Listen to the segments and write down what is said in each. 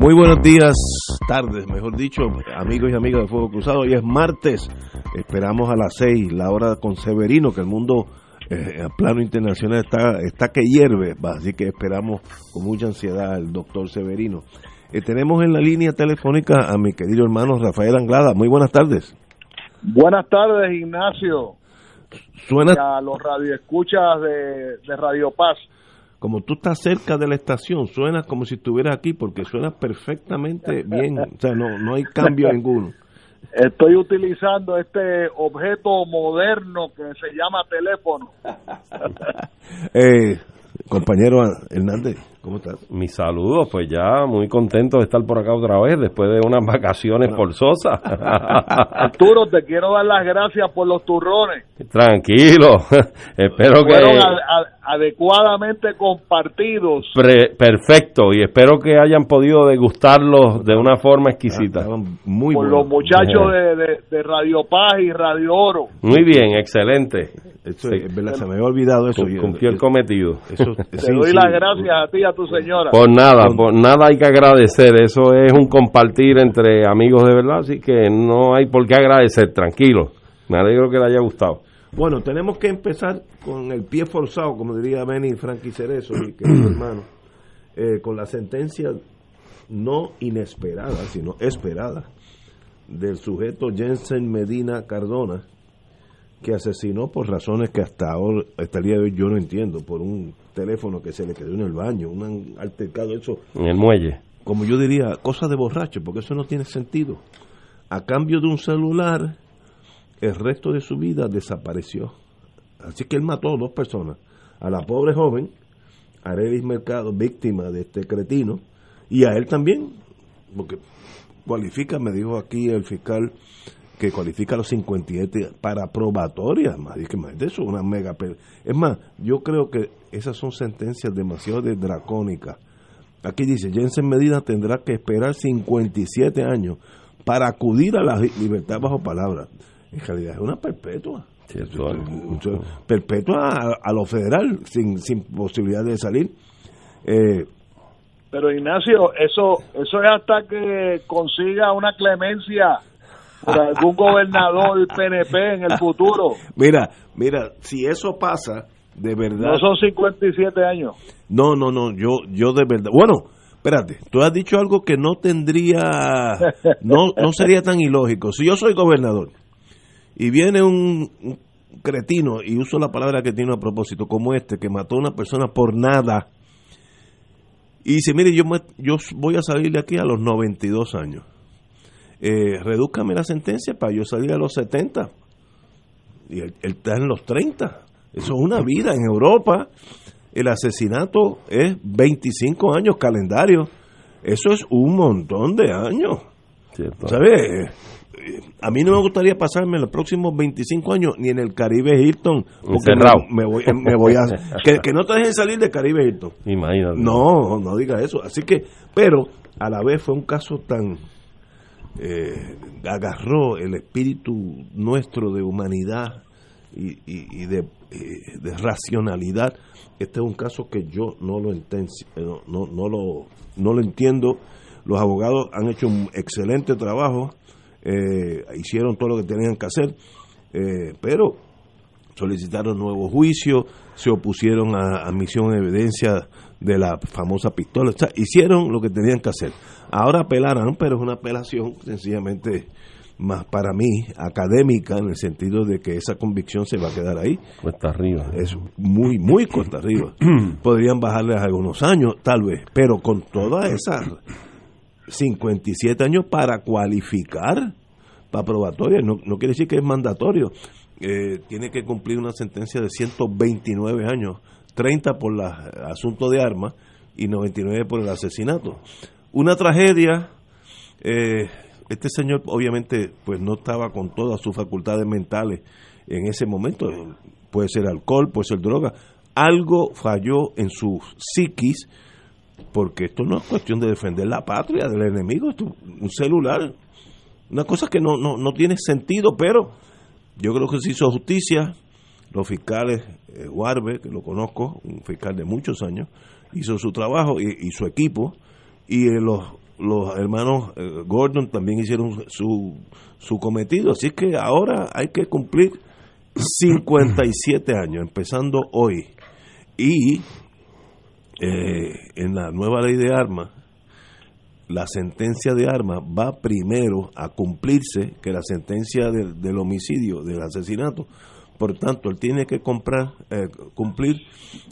Muy buenos días, tardes, mejor dicho, amigos y amigas de Fuego Cruzado. Hoy es martes, esperamos a las seis, la hora con Severino, que el mundo eh, a plano internacional está, está que hierve, así que esperamos con mucha ansiedad al doctor Severino. Eh, tenemos en la línea telefónica a mi querido hermano Rafael Anglada. Muy buenas tardes. Buenas tardes, Ignacio. Suena... Y a los radioescuchas de, de Radio Paz como tú estás cerca de la estación, suena como si estuvieras aquí porque suena perfectamente bien, o sea, no, no hay cambio ninguno. Estoy utilizando este objeto moderno que se llama teléfono. eh, compañero Hernández, ¿cómo estás? Mi saludos, pues ya muy contento de estar por acá otra vez después de unas vacaciones forzosas. Arturo, te quiero dar las gracias por los turrones. Tranquilo, espero que... adecuadamente compartidos. perfecto, y espero que hayan podido degustarlos de una forma exquisita. muy Por los muchachos de, de, Radio Paz y Radio Oro. Muy bien, excelente. se me había olvidado eso. Cumplió el cometido. Te doy las gracias a ti y a tu señora. Por nada, por nada hay que agradecer. Eso es un compartir entre amigos de verdad, así que no hay por qué agradecer, tranquilo. Me alegro que le haya gustado. Bueno, tenemos que empezar con el pie forzado, como diría Benny Frankie Cerezo, mi querido hermano, eh, con la sentencia no inesperada, sino esperada, del sujeto Jensen Medina Cardona, que asesinó por razones que hasta ahora, hasta el día de hoy yo no entiendo, por un teléfono que se le quedó en el baño, un altercado, eso. En el muelle. Como yo diría, cosa de borracho, porque eso no tiene sentido. A cambio de un celular el resto de su vida desapareció. Así que él mató a dos personas. A la pobre joven, Arelis Mercado, víctima de este cretino, y a él también, porque cualifica, me dijo aquí el fiscal, que cualifica a los 57 para probatoria, más que más de eso, una mega... Es más, yo creo que esas son sentencias demasiado dracónicas. Aquí dice, Jensen Medina tendrá que esperar 57 años para acudir a la libertad bajo palabra en realidad es una perpetua. perpetua a, lo federal, sin, sin posibilidad de salir. Eh, pero Ignacio, eso, eso es hasta que consiga una clemencia por algún gobernador PNP en el futuro. Mira, mira, si eso pasa, de verdad. No son 57 años. No, no, no, yo, yo de verdad. Bueno, espérate, tú has dicho algo que no tendría, no, no sería tan ilógico. Si yo soy gobernador y viene un, cretino, y uso la palabra cretino a propósito, como este, que mató a una persona por nada, y dice, mire, yo, yo voy a salir de aquí a los 92 años. Eh, redúzcame la sentencia para yo salir a los 70. Y él, él, está en los 30. Eso es una vida. En Europa el asesinato es 25 años calendario. Eso es un montón de años. ¿Sabes? a mí no me gustaría pasarme los próximos 25 años ni en el Caribe Hilton. Porque me, voy, me voy a... que, no te dejen salir de Caribe Hilton. Imagínate. No, no diga eso. Así que, pero a la vez fue un caso tan... Eh, agarró el espíritu nuestro de humanidad y, y, de, eh, de, racionalidad. Este es un caso que yo no lo, entiendo, no, no, lo, no lo entiendo. Los abogados han hecho un excelente trabajo eh, hicieron todo lo que tenían que hacer, eh, pero solicitaron nuevo juicio, se opusieron a admisión de evidencia de la famosa pistola, hicieron lo que tenían que hacer. Ahora apelarán, pero es una apelación sencillamente más para mí académica en el sentido de que esa convicción se va a quedar ahí. Cuesta arriba. Es muy, muy cuesta arriba. Podrían bajarle algunos años, tal vez, pero con todas esas 57 años para cualificar para probatoria, no, no quiere decir que es mandatorio. Eh, tiene que cumplir una sentencia de 129 años, 30 por el asunto de armas y 99 por el asesinato. Una tragedia. Eh, este señor obviamente pues no estaba con todas sus facultades mentales en ese momento. Puede ser alcohol, puede ser droga. Algo falló en su psiquis porque esto no es cuestión de defender la patria del enemigo, esto un celular, una cosa que no, no, no tiene sentido, pero yo creo que se hizo justicia, los fiscales, eh, que lo conozco, un fiscal de muchos años, hizo su trabajo y, su equipo, y eh, los, los hermanos eh, Gordon también hicieron su, su cometido, así que ahora hay que cumplir 57 años, empezando hoy. Y eh, en la nueva ley de armas, la sentencia de armas va primero a cumplirse que la sentencia del, homicidio, del asesinato. Por tanto, él tiene que comprar, eh, cumplir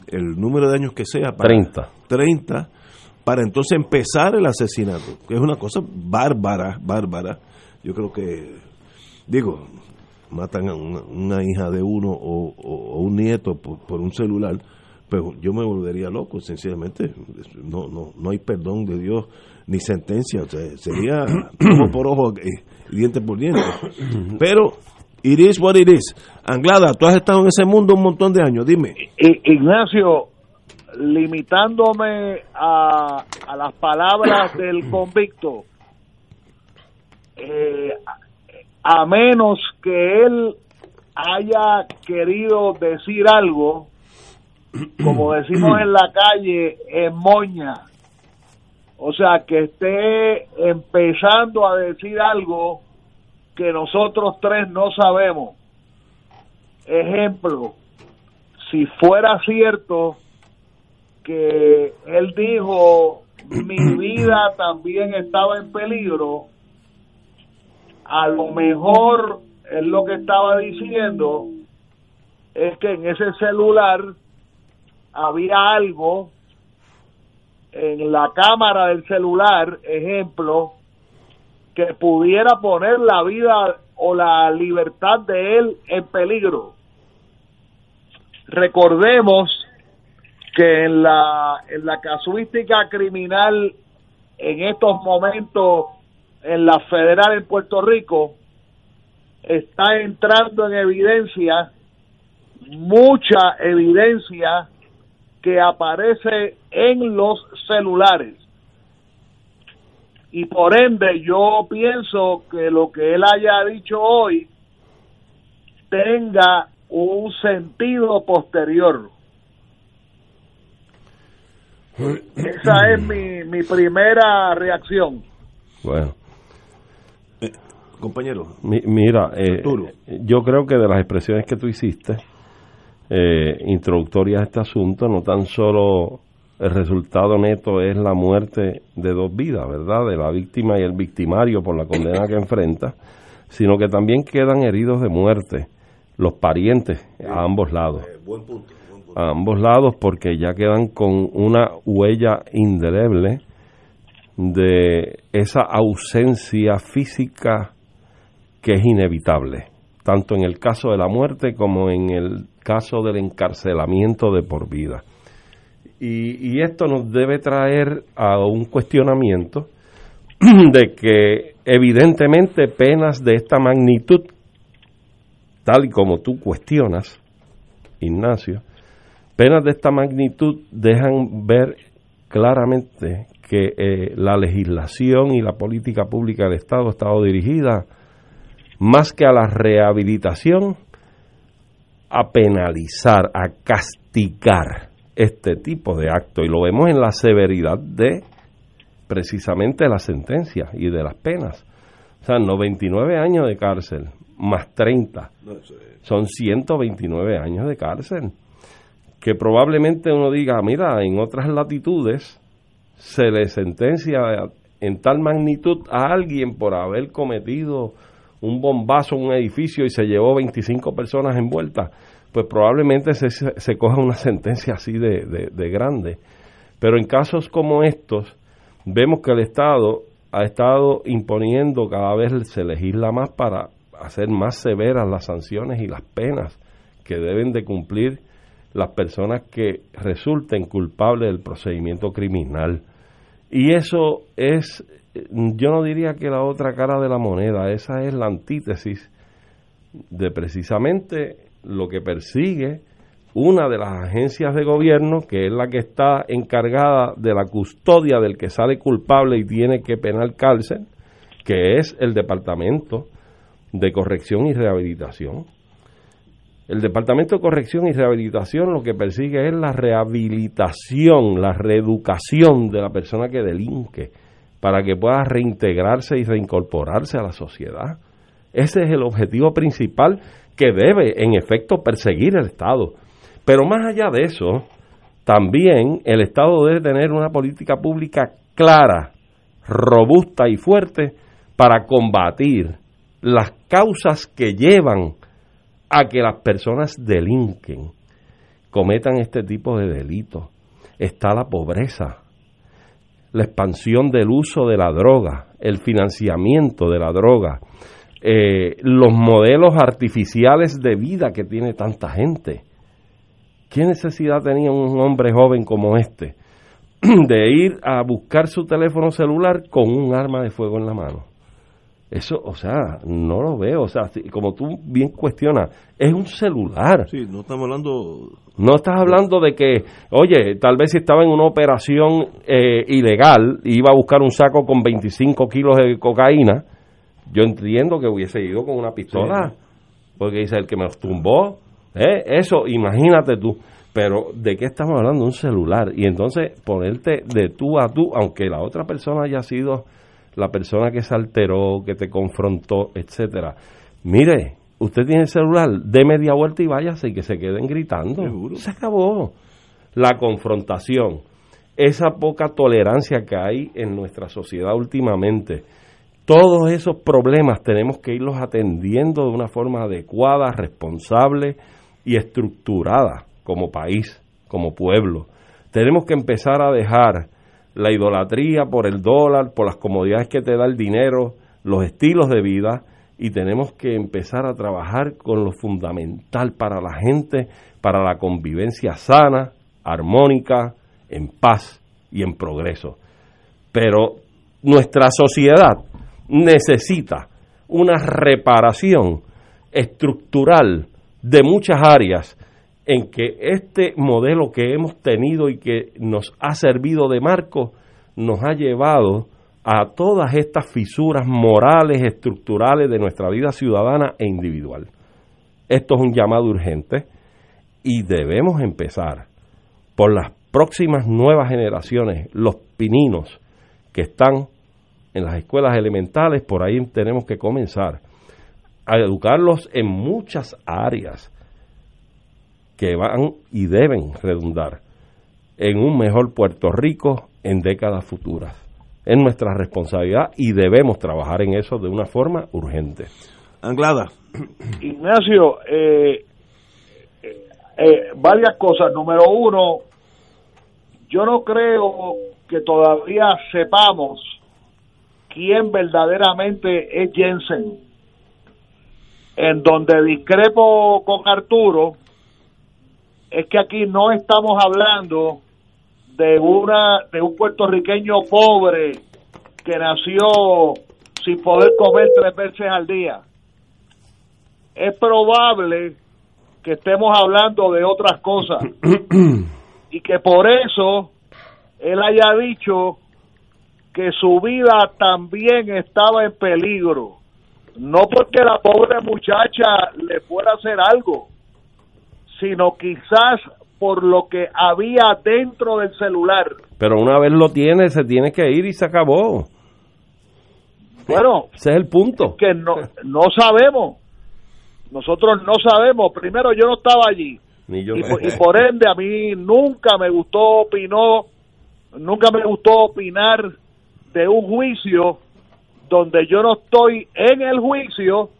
el número de años que sea. Para, 30. 30 para entonces empezar el asesinato, que es una cosa bárbara, bárbara. Yo creo que, digo, matan a una, hija de uno o, un nieto por un celular, pero yo me volvería loco, sencillamente. No, no, no hay perdón de Dios ni sentencia. sería ojo por ojo, eh, diente por diente. Pero, it is what it is. Anglada, tú has estado en ese mundo un montón de años, dime. Ignacio, limitándome a, a las palabras del convicto, eh, a menos que él haya querido decir algo como decimos en la calle, en moña. O sea, que esté empezando a decir algo que nosotros tres no sabemos. Ejemplo, si fuera cierto que él dijo, mi vida también estaba en peligro, a lo mejor él lo que estaba diciendo es que en ese celular había algo en la cámara del celular, ejemplo, que pudiera poner la vida o la libertad de él en peligro. Recordemos que en la, en la casuística criminal en estos momentos en la federal en Puerto Rico está entrando en evidencia mucha evidencia que aparece en los celulares. Y por ende yo pienso que lo que él haya dicho hoy tenga un sentido posterior. Esa es mi, mi primera reacción. Bueno. Eh, compañero. mira, eh, yo creo que de las expresiones que tú hiciste, eh, introductoria a este asunto, no tan solo el resultado neto es la muerte de dos vidas, ¿verdad? De la víctima y el victimario por la condena que enfrenta, sino que también quedan heridos de muerte los parientes a ambos lados. Eh, a ambos lados porque ya quedan con una huella indeleble de esa ausencia física que es inevitable, tanto en el caso de la muerte como en el caso del encarcelamiento de por vida. Y, esto nos debe traer a un cuestionamiento de que evidentemente penas de esta magnitud, tal y como tú cuestionas, Ignacio, penas de esta magnitud dejan ver claramente que eh, la legislación y la política pública del Estado ha estado dirigida más que a la rehabilitación, a penalizar, a castigar este tipo de acto y lo vemos en la severidad de precisamente la sentencia y de las penas. O sea, 99 años de cárcel, más 30. Son 129 años de cárcel. Que probablemente uno diga, mira, en otras latitudes se le sentencia en tal magnitud a alguien por haber cometido un bombazo en un edificio y se llevó 25 personas envueltas, pues probablemente se, se coja una sentencia así de, de grande. Pero en casos como estos, vemos que el Estado ha estado imponiendo cada vez se legisla más para hacer más severas las sanciones y las penas que deben de cumplir las personas que resulten culpables del procedimiento criminal. Y eso es, yo no diría que la otra cara de la moneda, esa es la antítesis de precisamente lo que persigue una de las agencias de gobierno, que es la que está encargada de la custodia del que sale culpable y tiene que penar cárcel, que es el Departamento de Corrección y Rehabilitación. El Departamento de Corrección y Rehabilitación lo que persigue es la rehabilitación, la reeducación de la persona que delinque para que pueda reintegrarse y reincorporarse a la sociedad. Ese es el objetivo principal que debe, en efecto, perseguir el Estado. Pero más allá de eso, también el Estado debe tener una política pública clara, robusta y fuerte para combatir las causas que llevan a que las personas delinquen, cometan este tipo de delitos. Está la pobreza, la expansión del uso de la droga, el financiamiento de la droga, eh, los modelos artificiales de vida que tiene tanta gente. ¿Qué necesidad tenía un hombre joven como este de ir a buscar su teléfono celular con un arma de fuego en la mano? Eso, o sea, no lo veo. O sea, como tú bien cuestionas, es un celular. Sí, no estamos hablando. No estás hablando de que, oye, tal vez si estaba en una operación eh, ilegal, iba a buscar un saco con 25 kilos de cocaína. Yo entiendo que hubiese ido con una pistola. Porque dice el que me los tumbó. ¿eh? Eso, imagínate tú. Pero, ¿de qué estamos hablando? Un celular. Y entonces, ponerte de tú a tú, aunque la otra persona haya sido la persona que se alteró, que te confrontó, etcétera. Mire, usted tiene el celular, dé media vuelta y váyase y que se queden gritando. Se acabó. La confrontación, esa poca tolerancia que hay en nuestra sociedad últimamente, todos esos problemas tenemos que irlos atendiendo de una forma adecuada, responsable y estructurada como país, como pueblo. Tenemos que empezar a dejar la idolatría por el dólar, por las comodidades que te da el dinero, los estilos de vida, y tenemos que empezar a trabajar con lo fundamental para la gente, para la convivencia sana, armónica, en paz y en progreso. Pero nuestra sociedad necesita una reparación estructural de muchas áreas en que este modelo que hemos tenido y que nos ha servido de marco nos ha llevado a todas estas fisuras morales, estructurales de nuestra vida ciudadana e individual. Esto es un llamado urgente y debemos empezar por las próximas nuevas generaciones, los pininos que están en las escuelas elementales, por ahí tenemos que comenzar a educarlos en muchas áreas que van y deben redundar en un mejor Puerto Rico en décadas futuras. Es nuestra responsabilidad y debemos trabajar en eso de una forma urgente. Anglada. Ignacio, eh, eh, varias cosas. Número uno, yo no creo que todavía sepamos quién verdaderamente es Jensen. En donde discrepo con Arturo, es que aquí no estamos hablando de una de un puertorriqueño pobre que nació sin poder comer tres veces al día. Es probable que estemos hablando de otras cosas y que por eso él haya dicho que su vida también estaba en peligro, no porque la pobre muchacha le fuera a hacer algo, sino quizás por lo que había dentro del celular. Pero una vez lo tiene, se tiene que ir y se acabó. Bueno, ese es el punto. que no, no sabemos. Nosotros no sabemos, primero yo no estaba allí, Ni yo. y, por- y por ende a mí nunca me gustó opinó nunca me gustó opinar de un juicio donde yo no estoy en el juicio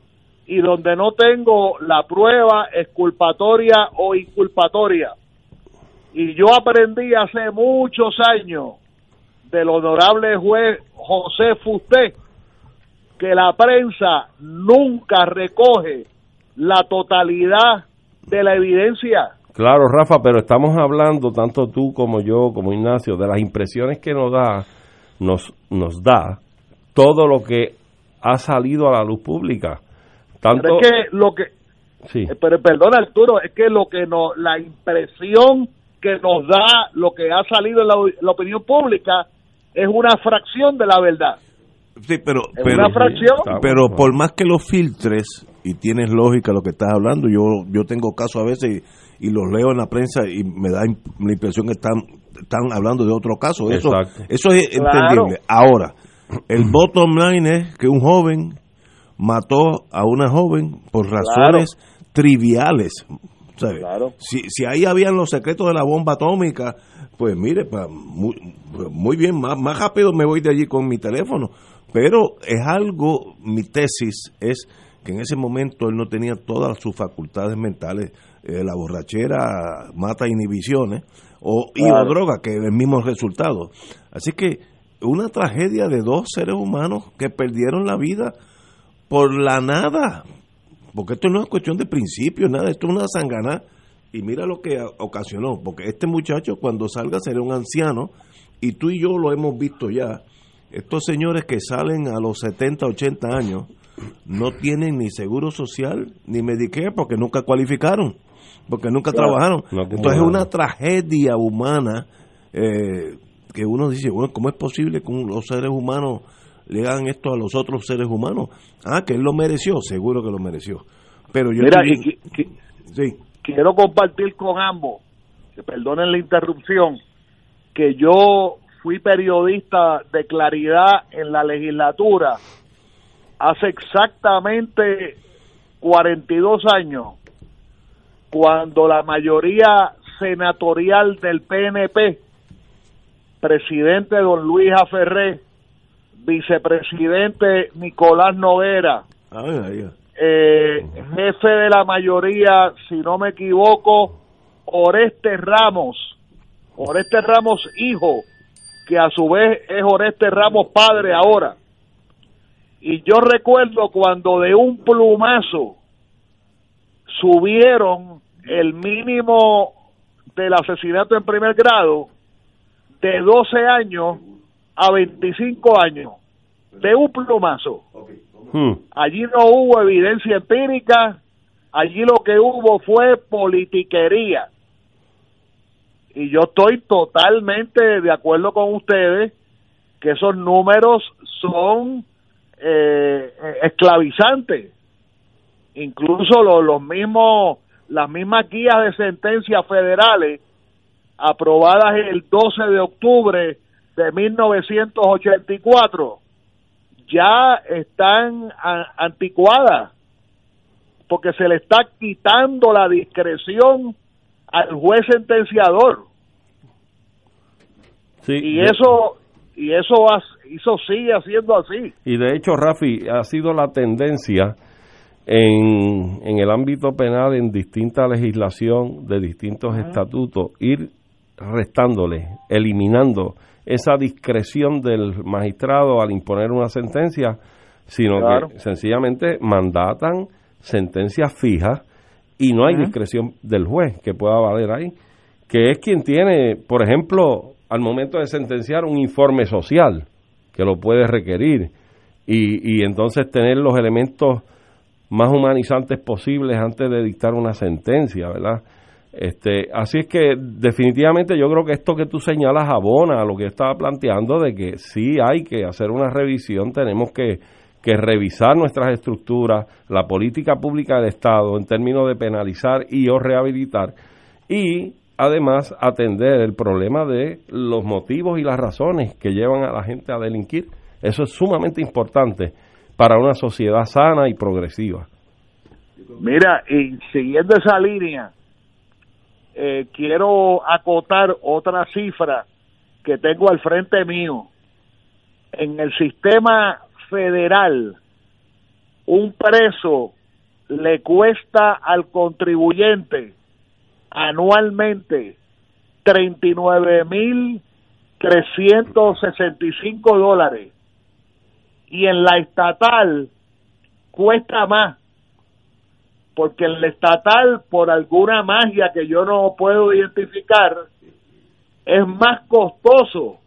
y donde no tengo la prueba exculpatoria o inculpatoria y yo aprendí hace muchos años del honorable juez José Fusté que la prensa nunca recoge la totalidad de la evidencia Claro, Rafa, pero estamos hablando, tanto tú como yo, como Ignacio, de las impresiones que nos da, nos, nos da todo lo que ha salido a la luz pública. Tanto, Pero es que lo que, sí, eh, pero perdona Arturo, es que lo que nos, la impresión que nos da lo que ha salido en la, la opinión pública es una fracción de la verdad. Sí, pero, Es pero, una fracción. pero por más que lo filtres y tienes lógica lo que estás hablando, yo yo tengo casos a veces y, y los leo en la prensa y me da imp- la impresión que están están hablando de otro caso. Eso, Exacto. eso es Claro. entendible. Ahora, el bottom line es que un joven mató a una joven por razones triviales. Claro. Si, si ahí habían los secretos de la bomba atómica, pues mire, pa- muy, muy bien, más, más rápido me voy de allí con mi teléfono. Pero es algo, mi tesis es que en ese momento él no tenía todas sus facultades mentales. Eh, la borrachera mata inhibiciones o, y o Claro. droga, que es el mismo resultado. Así que una tragedia de dos seres humanos que perdieron la vida por la nada. Porque esto no es cuestión de principio, nada, esto es una sangana. Y mira lo que ocasionó, porque este muchacho cuando salga será un anciano, y tú y yo lo hemos visto ya. Estos señores que salen a los 70, 80 años no tienen ni seguro social ni Medicare porque nunca cualificaron, porque nunca Claro. trabajaron. No Entonces es una tragedia humana eh, que uno dice, bueno, ¿cómo es posible que los seres humanos le hagan esto a los otros seres humanos? Ah, que él lo mereció, seguro que lo mereció. Pero yo Mira, sí, quiero compartir con ambos, que perdonen la interrupción, que yo fui periodista de claridad en la legislatura hace exactamente 42 años, cuando la mayoría senatorial del PNP, presidente don Luis Aferré, vicepresidente Nicolás Noguera, eh, jefe de la mayoría, si no me equivoco, Oreste Ramos, Oreste Ramos hijo, que a su vez es Oreste Ramos padre ahora. Y yo recuerdo cuando de un plumazo subieron el mínimo del asesinato en primer grado de 12 años a 25 años, de un plumazo. Hmm. Allí no hubo evidencia empírica, allí lo que hubo fue politiquería. Y yo estoy totalmente de acuerdo con ustedes que esos números son eh, eh, esclavizantes. Incluso los, los mismos, las mismas guías de sentencias federales aprobadas el 12 de octubre de 1984 ya están anticuadas porque se le está quitando la discreción al juez sentenciador. Sí, y eso y eso sigue siendo así. Y de hecho, Rafi, ha sido la tendencia en, en el ámbito penal, en distinta legislación de distintos estatutos, ir restándole, eliminando esa discreción del magistrado al imponer una sentencia, sino Claro. que sencillamente mandatan sentencias fijas y no hay discreción del juez que pueda valer ahí, que es quien tiene, por ejemplo, al momento de sentenciar un informe social, que lo puede requerir, y, y entonces tener los elementos más humanizantes posibles antes de dictar una sentencia, ¿verdad? Este, así es que definitivamente yo creo que esto que tú señalas abona a lo que estaba planteando de que sí hay que hacer una revisión, tenemos que, que revisar nuestras estructuras, la política pública del Estado en términos de penalizar y o rehabilitar y además atender el problema de los motivos y las razones que llevan a la gente a delinquir. Eso es sumamente importante para una sociedad sana y progresiva. Mira, y siguiendo esa línea, eh, quiero acotar otra cifra que tengo al frente mío. En el sistema federal, un preso le cuesta al contribuyente anualmente 39 mil 365 dólares y en la estatal cuesta más porque en la estatal por alguna magia que yo no puedo identificar es más costoso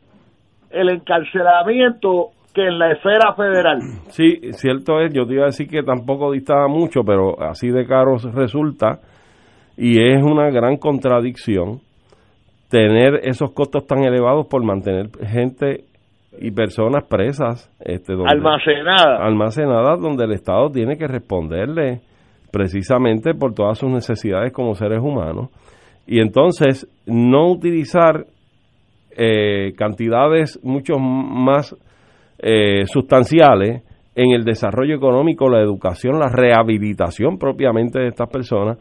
el encarcelamiento que en la esfera federal. Sí, cierto es, yo te iba a decir que tampoco distaba mucho, pero así de caro resulta y es una gran contradicción tener esos costos tan elevados por mantener gente y personas presas este, almacenadas almacenadas donde el Estado tiene que responderle precisamente por todas sus necesidades como seres humanos. Y entonces no utilizar eh, cantidades mucho más eh, sustanciales en el desarrollo económico, la educación, la rehabilitación propiamente de estas personas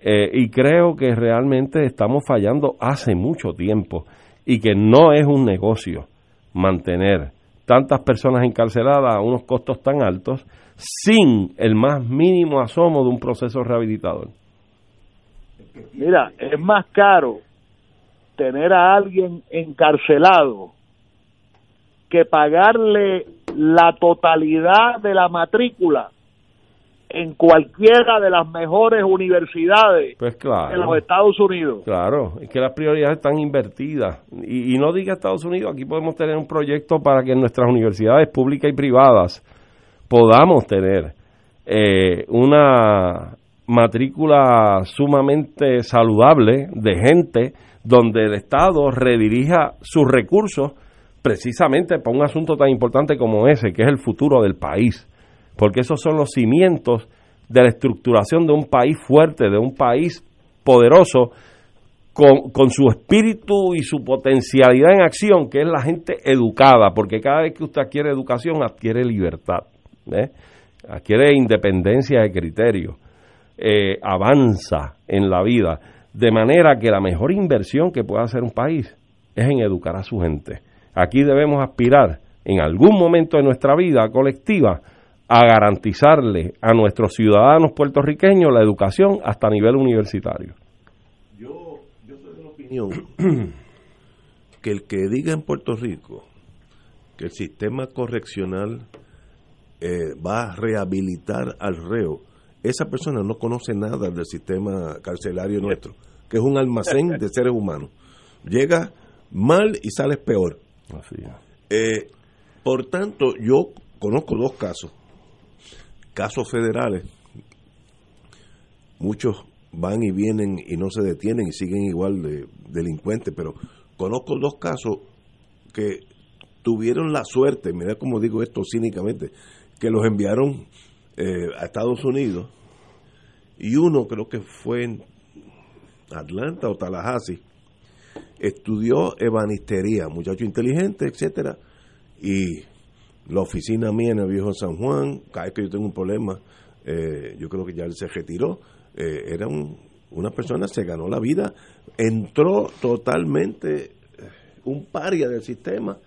eh, y creo que realmente estamos fallando hace mucho tiempo y que no es un negocio mantener tantas personas encarceladas a unos costos tan altos sin el más mínimo asomo de un proceso rehabilitador. Mira, es más caro tener a alguien encarcelado que pagarle la totalidad de la matrícula en cualquiera de las mejores universidades pues claro, de los Estados Unidos. Claro, es que las prioridades están invertidas. Y, no diga Estados Unidos, aquí podemos tener un proyecto para que en nuestras universidades públicas y privadas podamos tener eh, una matrícula sumamente saludable de gente donde el Estado redirija sus recursos precisamente para un asunto tan importante como ese, que es el futuro del país. Porque esos son los cimientos de la estructuración de un país fuerte, de un país poderoso, con, su espíritu y su potencialidad en acción, que es la gente educada, porque cada vez que usted adquiere educación, adquiere libertad, ¿eh? adquiere independencia de criterio, eh, avanza en la vida, de manera que la mejor inversión que puede hacer un país es en educar a su gente. Aquí debemos aspirar en algún momento de nuestra vida colectiva a garantizarle a nuestros ciudadanos puertorriqueños la educación hasta nivel universitario. Yo, yo soy de la opinión que el que diga en Puerto Rico que el sistema correccional eh, va a rehabilitar al reo, esa persona no conoce nada del sistema carcelario nuestro, que es un almacén de seres humanos. Llega mal y sales peor. Así eh, por tanto, yo conozco dos casos casos federales, muchos van y vienen y no se detienen y siguen igual de delincuentes, pero conozco dos casos que tuvieron la suerte, mira cómo digo esto cínicamente, que los enviaron eh, a Estados Unidos y uno creo que fue en Atlanta o Tallahassee, estudió ebanistería, muchacho inteligente, etcétera, y la oficina mía en el viejo San Juan, cada vez que yo tengo un problema, eh, yo creo que ya él se retiró, eh, era una persona, se ganó la vida, entró totalmente un paria del sistema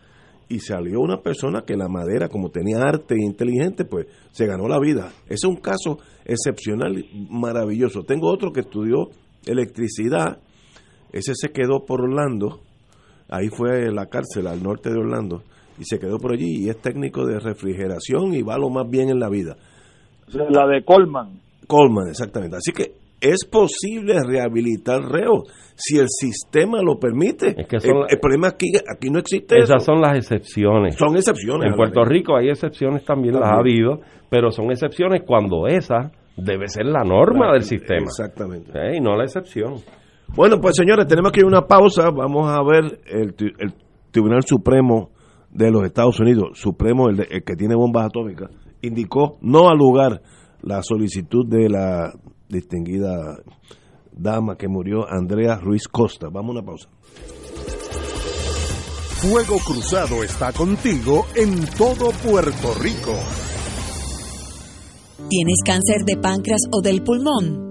y salió una persona que la madera, como tenía arte e inteligente, pues se ganó la vida. Ese es un caso excepcional, maravilloso. Tengo otro que estudió electricidad, ese se quedó por Orlando, ahí fue la cárcel al norte de Orlando, y se quedó por allí y es técnico de refrigeración y va lo más bien en la vida. La de Colman. Colman, exactamente. Así que es posible rehabilitar reos si el sistema lo permite. el, problema es que aquí no existe Esas son las excepciones. Son excepciones. En Puerto Rico hay excepciones, también, las ha habido, pero son excepciones cuando esa debe ser la norma del sistema. Exactamente. Y no la excepción. Bueno, pues señores, tenemos que ir a una pausa. Vamos a ver el, el Tribunal Supremo de los Estados Unidos, Supremo, el, que tiene bombas atómicas, indicó no al lugar la solicitud de la distinguida dama que murió, Andrea Ruiz Costa. Vamos a una pausa. Fuego Cruzado está contigo en todo Puerto Rico. ¿Tienes cáncer de páncreas o del pulmón?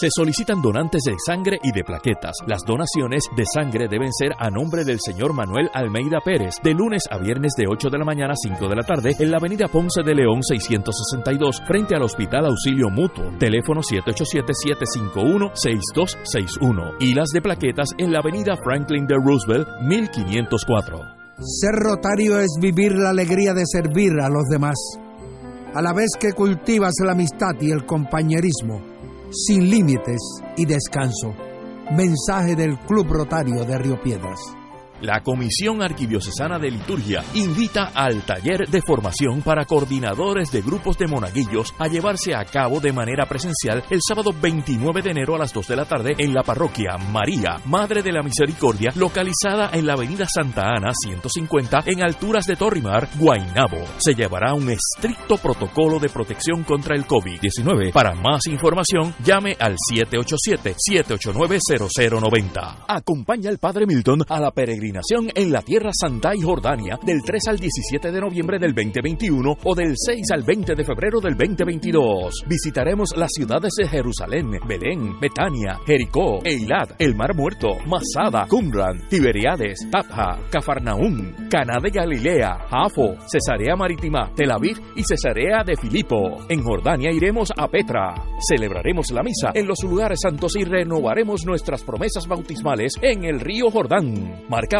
Se solicitan donantes de sangre y de plaquetas. Las donaciones de sangre deben ser a nombre del señor Manuel Almeida Pérez, de lunes a viernes de 8 de la mañana a 5 de la tarde, en la avenida Ponce de León 662, frente al Hospital Auxilio Mutuo. Teléfono 787-751-6261. Y las de plaquetas en la avenida Franklin de Roosevelt 1504. Ser rotario es vivir la alegría de servir a los demás, a la vez que cultivas la amistad y el compañerismo sin límites y descanso. Mensaje del Club Rotario de Río Piedras. La Comisión Arquidiocesana de Liturgia invita al taller de formación para coordinadores de grupos de monaguillos a llevarse a cabo de manera presencial el sábado 29 de enero a las 2 de la tarde en la parroquia María, Madre de la Misericordia, localizada en la avenida Santa Ana 150 en alturas de Torrimar, Guaynabo. Se llevará un estricto protocolo de protección contra el COVID-19. Para más información, llame al 787-789-0090. Acompaña al Padre Milton a la peregrinación en la Tierra Santa y Jordania del 3 al 17 de noviembre del 2021 o del 6 al 20 de febrero del 2022. Visitaremos las ciudades de Jerusalén, Belén, Betania, Jericó, Eilat, el Mar Muerto, Masada, Qumran, Tiberiades, Tapja, Cafarnaún, Caná de Galilea, Jafo, Cesarea Marítima, Tel Aviv y Cesarea de Filipo. En Jordania iremos a Petra. Celebraremos la misa en los lugares santos y renovaremos nuestras promesas bautismales en el río Jordán. Marca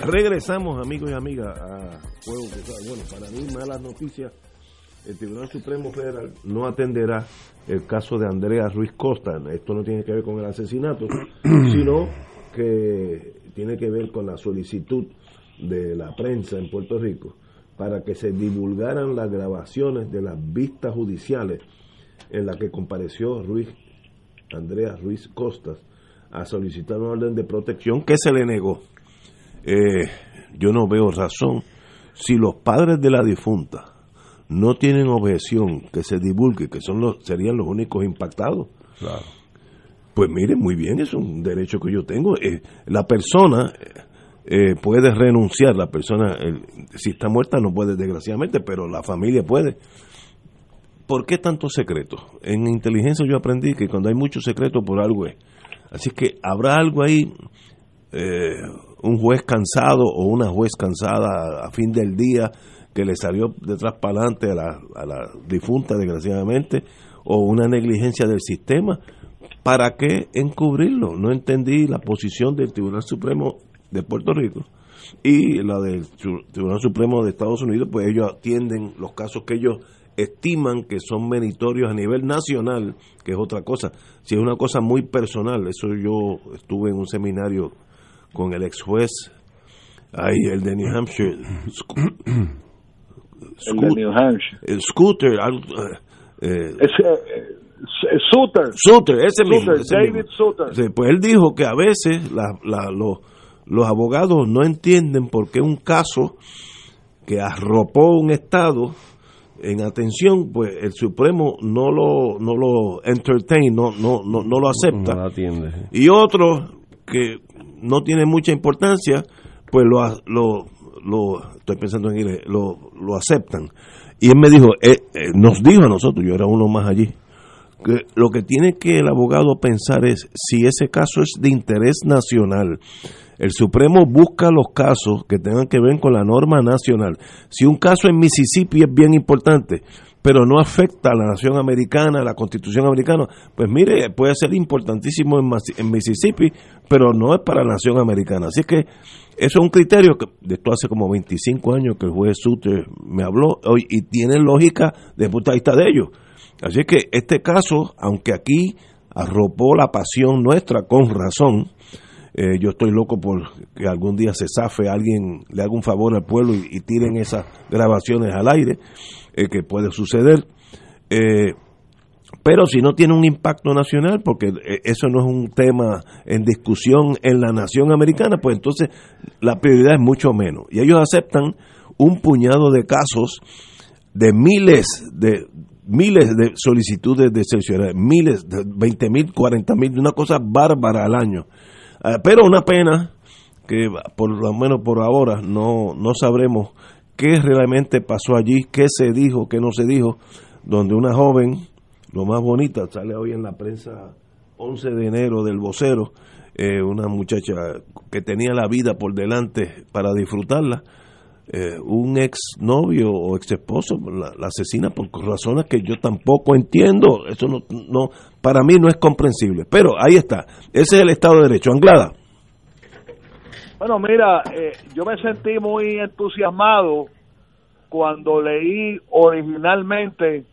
Regresamos, amigos y amigas, a Fuego Cruzado. Bueno, para mí, malas noticias. El Tribunal Supremo Federal no atenderá el caso de Andrea Ruiz Costa. Esto no tiene que ver con el asesinato, sino que tiene que ver con la solicitud de la prensa en Puerto Rico para que se divulgaran las grabaciones de las vistas judiciales en las que compareció Ruiz, Andrea Ruiz Costas a solicitar una orden de protección que se le negó. Eh, yo no veo razón. Si los padres de la difunta no tienen objeción que se divulgue, que son los, serían los únicos impactados, pues miren, muy bien, es un derecho que yo tengo. Eh, la persona eh, puede renunciar, la persona, si está muerta no puede, desgraciadamente, pero la familia puede. ¿Por qué tanto secreto? En inteligencia yo aprendí que cuando hay mucho secreto por algo es. Así que habrá algo ahí, eh, un juez cansado o una juez cansada a fin del día que le salió detrás para adelante a la, a la difunta, desgraciadamente, o una negligencia del sistema. ¿Para qué encubrirlo? No entendí la posición del Tribunal Supremo de Puerto Rico y la del Tribunal Supremo de Estados Unidos, pues ellos atienden los casos que ellos estiman que son meritorios a nivel nacional, que es otra cosa. Si es una cosa muy personal, eso yo estuve en un seminario con el ex juez, ahí el de New Hampshire, el de New Hampshire. el Scooter, eh, eh, Es, eh, es Suter. Suter, ese mismo. Suter, ese David mismo. Suter. Sí, pues él dijo que a veces la, la- los, los abogados no entienden por qué un caso que arropó un Estado en atención, pues el Supremo no lo, no lo entertain, no, no, no, no lo acepta. No atiende. sí. Y otros que no tienen mucha importancia, pues lo, lo, lo estoy pensando en inglés, lo, lo aceptan. Y él me dijo, eh, eh, nos dijo a nosotros, yo era uno más allí, que lo que tiene que el abogado pensar es si ese caso es de interés nacional. El Supremo busca los casos que tengan que ver con la norma nacional. Si un caso en Mississippi es bien importante, pero no afecta a la nación americana, a la constitución americana, pues mire, puede ser importantísimo en, Mississippi, pero no es para la nación americana. Así que eso es un criterio que de esto hace como 25 años que el juez Suter me habló y tiene lógica desde el punto de vista de ellos. Así que este caso, aunque aquí arropó la pasión nuestra con razón, eh, yo estoy loco por que algún día se zafe alguien, le haga un favor al pueblo y, tiren esas grabaciones al aire, eh, que puede suceder. Eh, pero si no tiene un impacto nacional, porque eso no es un tema en discusión en la nación americana, pues entonces la prioridad es mucho menos. Y ellos aceptan un puñado de casos de miles de miles de solicitudes de excepcionalidad, miles, de 20 mil, 40 mil, una cosa bárbara al año. Ah, pero una pena que por lo menos por ahora no, no sabremos qué realmente pasó allí, qué se dijo, qué no se dijo, donde una joven, lo más bonita, sale hoy en la prensa 11 de enero del vocero, eh, una muchacha que tenía la vida por delante para disfrutarla, eh, un ex novio o ex esposo la, asesina por razones que yo tampoco entiendo. Eso no, no, para mí no es comprensible. Pero ahí está. Ese es el Estado de Derecho. Anglada. Bueno, mira, eh, yo me sentí muy entusiasmado cuando leí originalmente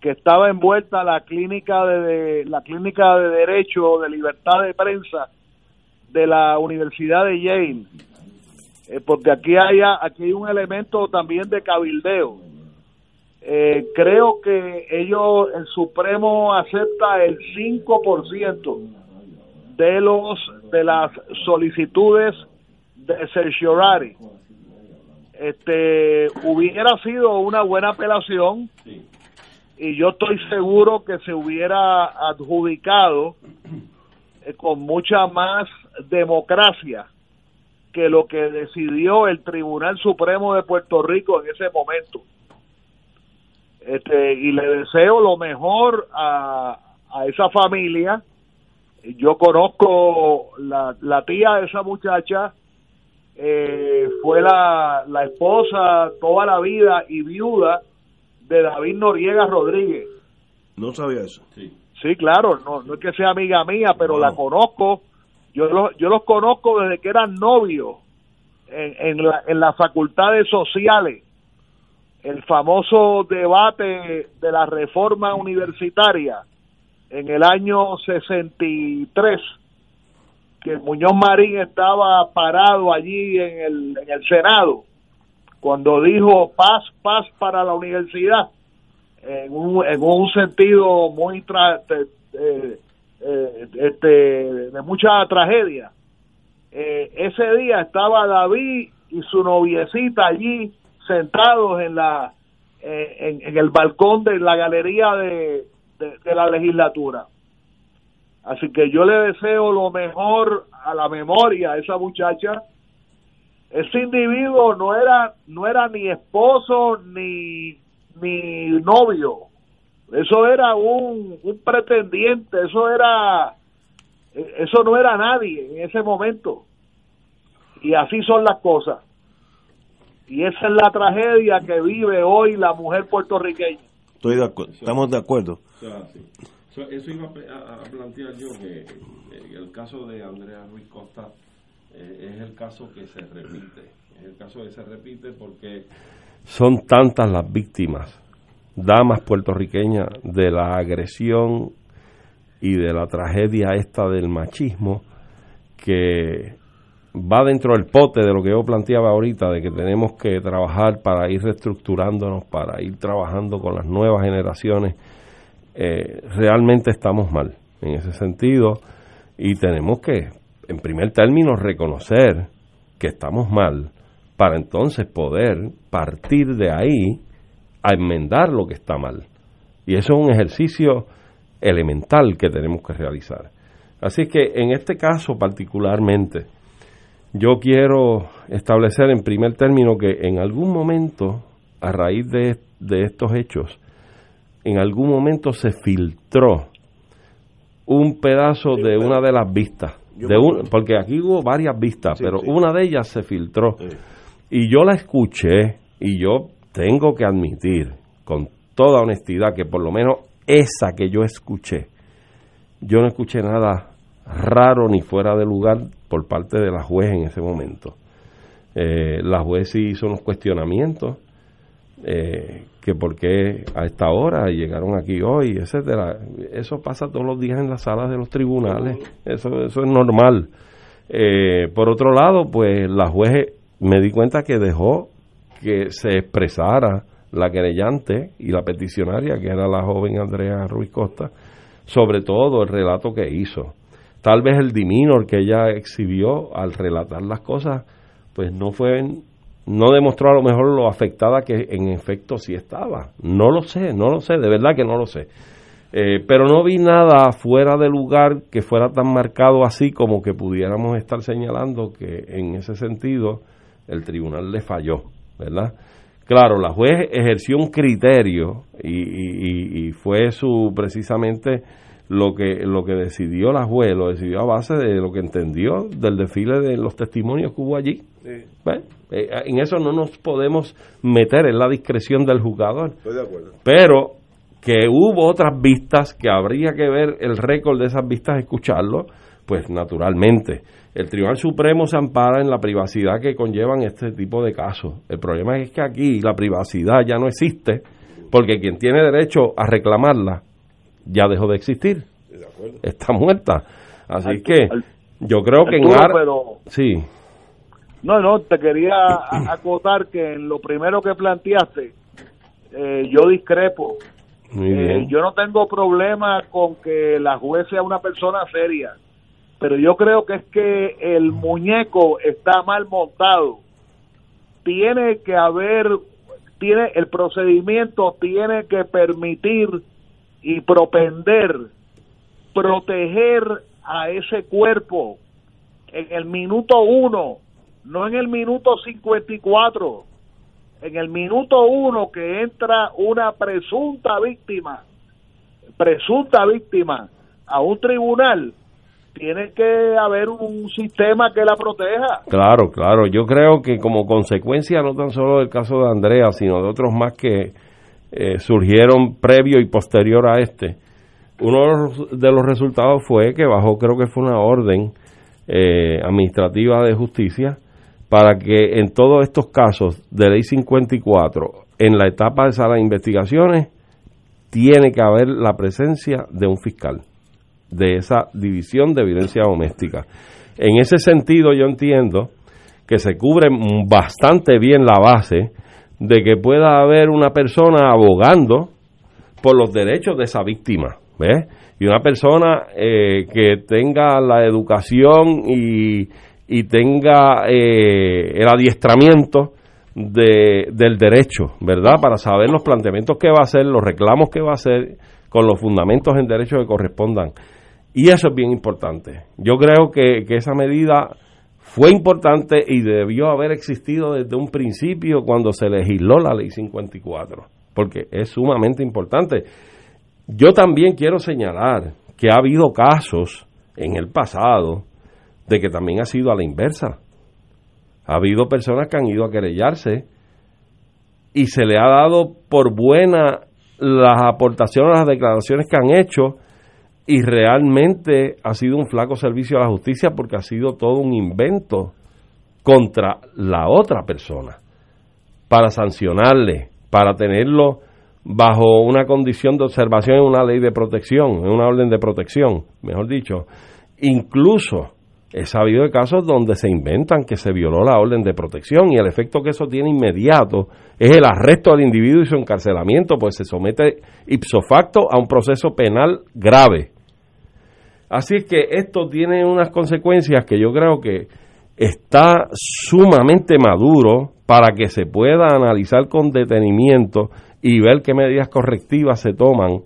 que estaba envuelta la clínica de, la clínica de derecho de libertad de prensa de la Universidad de Yale eh, porque aquí hay, aquí hay un elemento también de cabildeo. Eh, creo que ellos, el Supremo acepta el 5% de los de las solicitudes de certiorari. Este hubiera sido una buena apelación y yo estoy seguro que se hubiera adjudicado eh, con mucha más democracia que lo que decidió el Tribunal Supremo de Puerto Rico en ese momento. Este, y le deseo lo mejor a, a esa familia. Yo conozco la, la tía de esa muchacha, eh, fue la, la esposa toda la vida y viuda de David Noriega Rodríguez. No sabía eso. Sí, sí claro, no, no es que sea amiga mía, pero la conozco yo, los, yo los conozco desde que eran novios en, en, la, en las facultades sociales. El famoso debate de la reforma universitaria en el año 63, que Muñoz Marín estaba parado allí en el, en el Senado, cuando dijo paz, paz para la universidad, en un, en un sentido muy tra eh, eh, este, de mucha tragedia. Eh, ese día estaba David y su noviecita allí sentados en la eh, en, el balcón de la galería de, de, la legislatura. Así que yo le deseo lo mejor a la memoria a esa muchacha. Ese individuo no era no era ni esposo ni ni novio eso era un, un pretendiente, eso era, eso no era nadie en ese momento. Y así son las cosas. Y esa es la tragedia que vive hoy la mujer puertorriqueña. Estoy de estamos de acuerdo. eso iba a, plantear yo que el caso de Andrea Ruiz Costa eh, es el caso que se repite. Es el caso que se repite porque son tantas las víctimas damas puertorriqueñas de la agresión y de la tragedia esta del machismo que va dentro del pote de lo que yo planteaba ahorita, de que tenemos que trabajar para ir reestructurándonos, para ir trabajando con las nuevas generaciones, eh, realmente estamos mal en ese sentido y tenemos que, en primer término, reconocer que estamos mal para entonces poder partir de ahí a enmendar lo que está mal. Y eso es un ejercicio elemental que tenemos que realizar. Así que en este caso particularmente, yo quiero establecer en primer término que en algún momento, a raíz de, de estos hechos, en algún momento se filtró un pedazo de una de las vistas, de un, porque aquí hubo varias vistas, pero una de ellas se filtró. Y yo la escuché y yo tengo que admitir, con toda honestidad que por lo menos esa que yo escuché, yo no escuché nada raro ni fuera de lugar por parte de la juez en ese momento. Eh, la juez sí hizo unos cuestionamientos, eh, que por qué a esta hora llegaron aquí hoy, etcétera. Eso pasa todos los días en las salas de los tribunales, eso, eso es normal. Eh, por otro lado, pues la juez me di cuenta que dejó que se expresara la querellante y la peticionaria, que era la joven Andrea Ruiz Costa, sobre todo el relato que hizo. Tal vez el diminor que ella exhibió al relatar las cosas, pues no fue, no demostró a lo mejor lo afectada que en efecto sí estaba. No lo sé, no lo sé, de verdad que no lo sé. Eh, pero no vi nada fuera de lugar que fuera tan marcado así como que pudiéramos estar señalando que en ese sentido el tribunal le falló, ¿verdad? Claro, la juez ejerció un criterio y, y, fue su precisamente lo que lo que decidió la juez, lo decidió a base de lo que entendió del desfile de los testimonios que hubo allí. Eh, en eso no nos podemos meter en la discreción del jugador. Estoy de acuerdo. Pero que hubo otras vistas, que habría que ver el récord de esas vistas, escucharlo, pues naturalmente. El Tribunal Supremo se ampara en la privacidad que conllevan este tipo de casos. El problema es que aquí la privacidad ya no existe porque quien tiene derecho a reclamarla ya dejó de existir. Está muerta. Así que yo creo que en Ar... Sí. No, no, te quería acotar que en lo primero que planteaste, eh, yo discrepo eh, yo no tengo problema con que la juez sea una persona seria, pero yo creo que es que el muñeco está mal montado. Tiene que haber, tiene el procedimiento tiene que permitir y propender proteger a ese cuerpo en el minuto uno, no en el minuto 54 en el minuto uno que entra una presunta víctima, presunta víctima a un tribunal, tiene que haber un sistema que la proteja. Claro, claro. Yo creo que como consecuencia no tan solo del caso de Andrea, sino de otros más que eh, surgieron previo y posterior a este, uno de los resultados fue que bajó, creo que fue una orden eh, administrativa de justicia, para que en todos estos casos de ley 54, en la etapa de sala de investigaciones, tiene que haber la presencia de un fiscal de esa división de violencia doméstica. En ese sentido yo entiendo que se cubre bastante bien la base de que pueda haber una persona abogando por los derechos de esa víctima, ¿ves? Y una persona eh, que tenga la educación y y tenga eh, el adiestramiento de, del derecho, ¿verdad? Para saber los planteamientos que va a hacer, los reclamos que va a hacer, con los fundamentos en derecho que correspondan. Y eso es bien importante. Yo creo que, que esa medida fue importante y debió haber existido desde un principio cuando se legisló la ley 54, porque es sumamente importante. Yo también quiero señalar que ha habido casos en el pasado de que también ha sido a la inversa. Ha habido personas que han ido a querellarse y se le ha dado por buena las aportaciones, las declaraciones que han hecho y realmente ha sido un flaco servicio a la justicia porque ha sido todo un invento contra la otra persona para sancionarle, para tenerlo bajo una condición de observación en una ley de protección, en una orden de protección, mejor dicho. Incluso He sabido de casos donde se inventan que se violó la orden de protección y el efecto que eso tiene inmediato es el arresto del individuo y su encarcelamiento, pues se somete ipso facto a un proceso penal grave. Así es que esto tiene unas consecuencias que yo creo que está sumamente maduro para que se pueda analizar con detenimiento y ver qué medidas correctivas se toman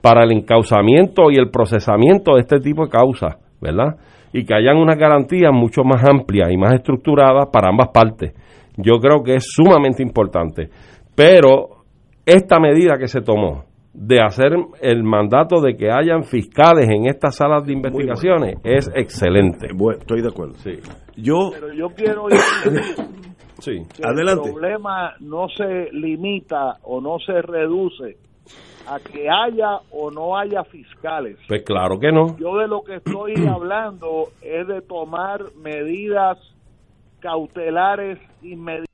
para el encauzamiento y el procesamiento de este tipo de causas, ¿verdad? y que hayan unas garantías mucho más amplias y más estructuradas para ambas partes. Yo creo que es sumamente importante. Pero esta medida que se tomó de hacer el mandato de que hayan fiscales en estas salas de investigaciones es excelente. Bueno, estoy de acuerdo. Sí. Yo, Pero yo quiero sí. Adelante. el problema no se limita o no se reduce a que haya o no haya fiscales. Pues claro que no. Yo de lo que estoy hablando es de tomar medidas cautelares inmediatas.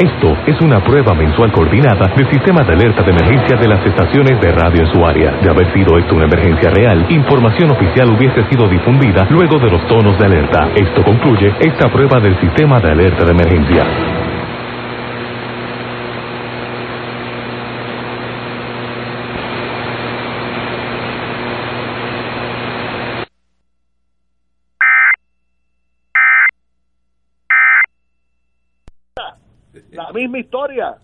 Esto es una prueba mensual coordinada del sistema de alerta de emergencia de las estaciones de radio en su área. De haber sido esto una emergencia real, información oficial hubiese sido difundida luego de los tonos de alerta. Esto concluye esta prueba del sistema de alerta de emergencia. La misma historia.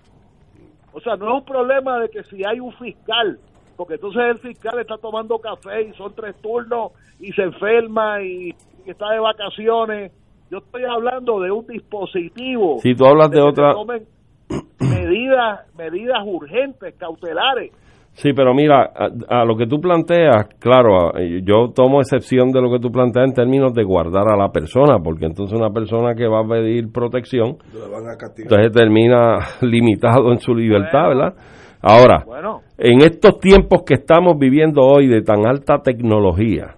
O sea, no es un problema de que si hay un fiscal, porque entonces el fiscal está tomando café y son tres turnos y se enferma y, y está de vacaciones. Yo estoy hablando de un dispositivo. Si tú hablas de que se otra... tomen medidas, medidas urgentes, cautelares. Sí, pero mira, a, a lo que tú planteas, claro, a- yo tomo excepción de lo que tú planteas en términos de guardar a la persona, porque entonces una persona que va a pedir protección, van a entonces termina limitado en su libertad, ¿verdad? Ahora, Bueno, en estos tiempos que estamos viviendo hoy de tan alta tecnología,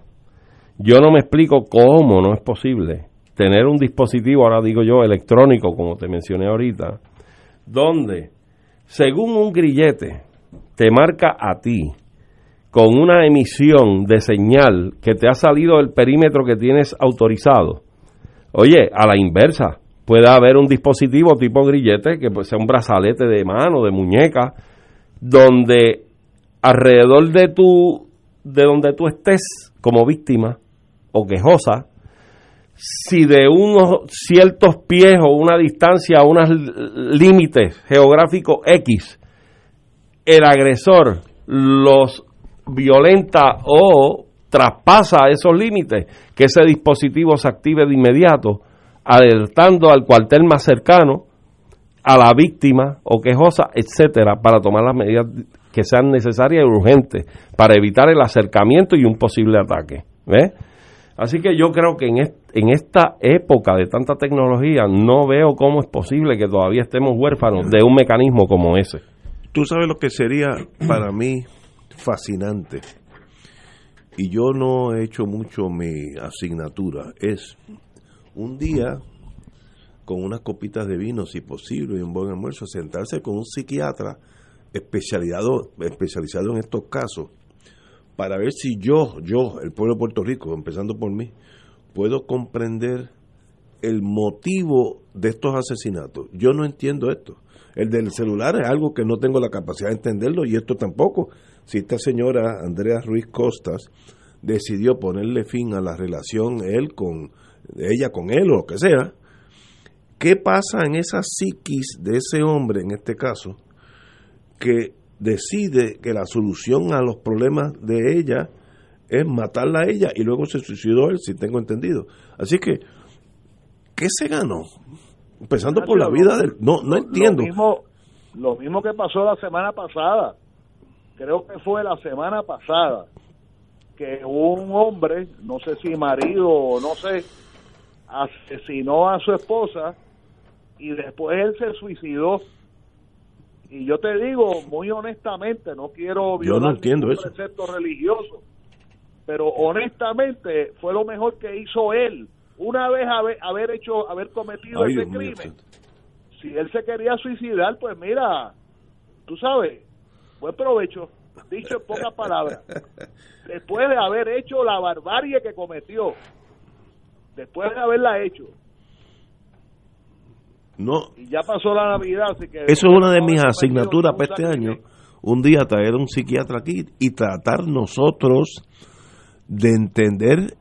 yo no me explico cómo no es posible tener un dispositivo, ahora digo yo, electrónico, como te mencioné ahorita, donde, según un grillete, te marca a ti con una emisión de señal que te ha salido del perímetro que tienes autorizado. Oye, a la inversa, puede haber un dispositivo tipo grillete, que pues sea un brazalete de mano, de muñeca, donde alrededor de tu de donde tú estés como víctima o quejosa, si de unos ciertos pies o una distancia unos límites geográficos X, el agresor los violenta o traspasa esos límites, que ese dispositivo se active de inmediato, alertando al cuartel más cercano, a la víctima o quejosa, etcétera, para tomar las medidas que sean necesarias y urgentes para evitar el acercamiento y un posible ataque. ¿Ves? Así que yo creo que en, en esta época de tanta tecnología no veo cómo es posible que todavía estemos huérfanos de un mecanismo como ese. Tú sabes lo que sería para mí fascinante. Y yo no he hecho mucho mi asignatura. Es un día con unas copitas de vino, si posible, y un buen almuerzo, sentarse con un psiquiatra especializado, especializado en estos casos, para ver si yo, yo, el pueblo de Puerto Rico, empezando por mí, puedo comprender el motivo de estos asesinatos. Yo no entiendo esto. El del celular es algo que no tengo la capacidad de entenderlo y esto tampoco. Si esta señora Andrea Ruiz Costas decidió ponerle fin a la relación él con ella con él o lo que sea, ¿qué pasa en esa psiquis de ese hombre en este caso que decide que la solución a los problemas de ella es matarla a ella y luego se suicidó él, si tengo entendido. Así que, ¿qué se ganó? Empezando por la vida del... No, no entiendo. Lo mismo, lo mismo que pasó la semana pasada. Creo que fue la semana pasada que un hombre, no sé si marido o no sé, asesinó a su esposa y después él se suicidó. Y yo te digo, muy honestamente, no quiero Yo no violar entiendo eso. precepto religioso, pero honestamente fue lo mejor que hizo él. Una vez haber, haber hecho, haber cometido Ay, ese Dios mío, crimen, si él se quería suicidar, pues mira, tú sabes, buen provecho, dicho en pocas palabras. Después de haber hecho la barbarie que cometió, después de haberla hecho, No, y ya pasó la Navidad, así que... Eso es una de mis asignaturas para este año. Un día traer a un psiquiatra aquí y tratar nosotros de entender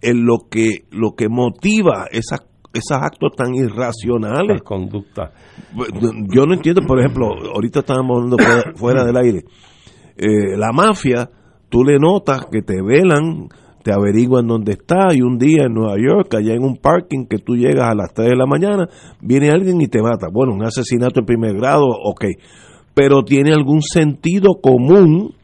en lo que lo que motiva esas esos actos tan irracionales. Conductas. Yo no entiendo, por ejemplo, ahorita estábamos hablando fuera, fuera del aire. Eh, la mafia, tú le notas que te velan, te averiguan dónde está y un día en Nueva York, allá en un parking que tú llegas a las 3 de la mañana, viene alguien y te mata. Bueno, un asesinato en primer grado, ok. pero tiene algún sentido común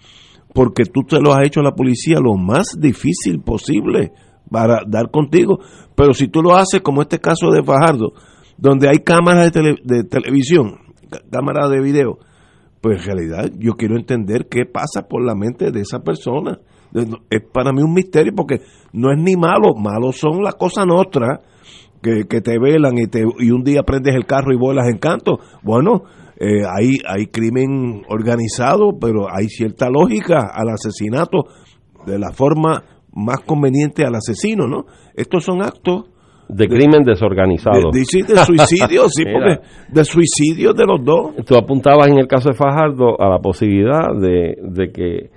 porque tú te lo has hecho a la policía lo más difícil posible para dar contigo. Pero si tú lo haces como este caso de Fajardo, donde hay cámaras de, televisión, cámaras de video, pues en realidad yo quiero entender qué pasa por la mente de esa persona. Es para mí un misterio porque no es ni malo, malo son las cosas nuestras que, que te velan y, te, y un día prendes el carro y vuelas en canto. Bueno, eh, hay, hay crimen organizado, pero hay cierta lógica al asesinato de la forma más conveniente al asesino, ¿no? Estos son actos de crimen desorganizado. De, de, suicidio, sí, porque de suicidio de los dos. Tú apuntabas en el caso de Fajardo a la posibilidad de, de que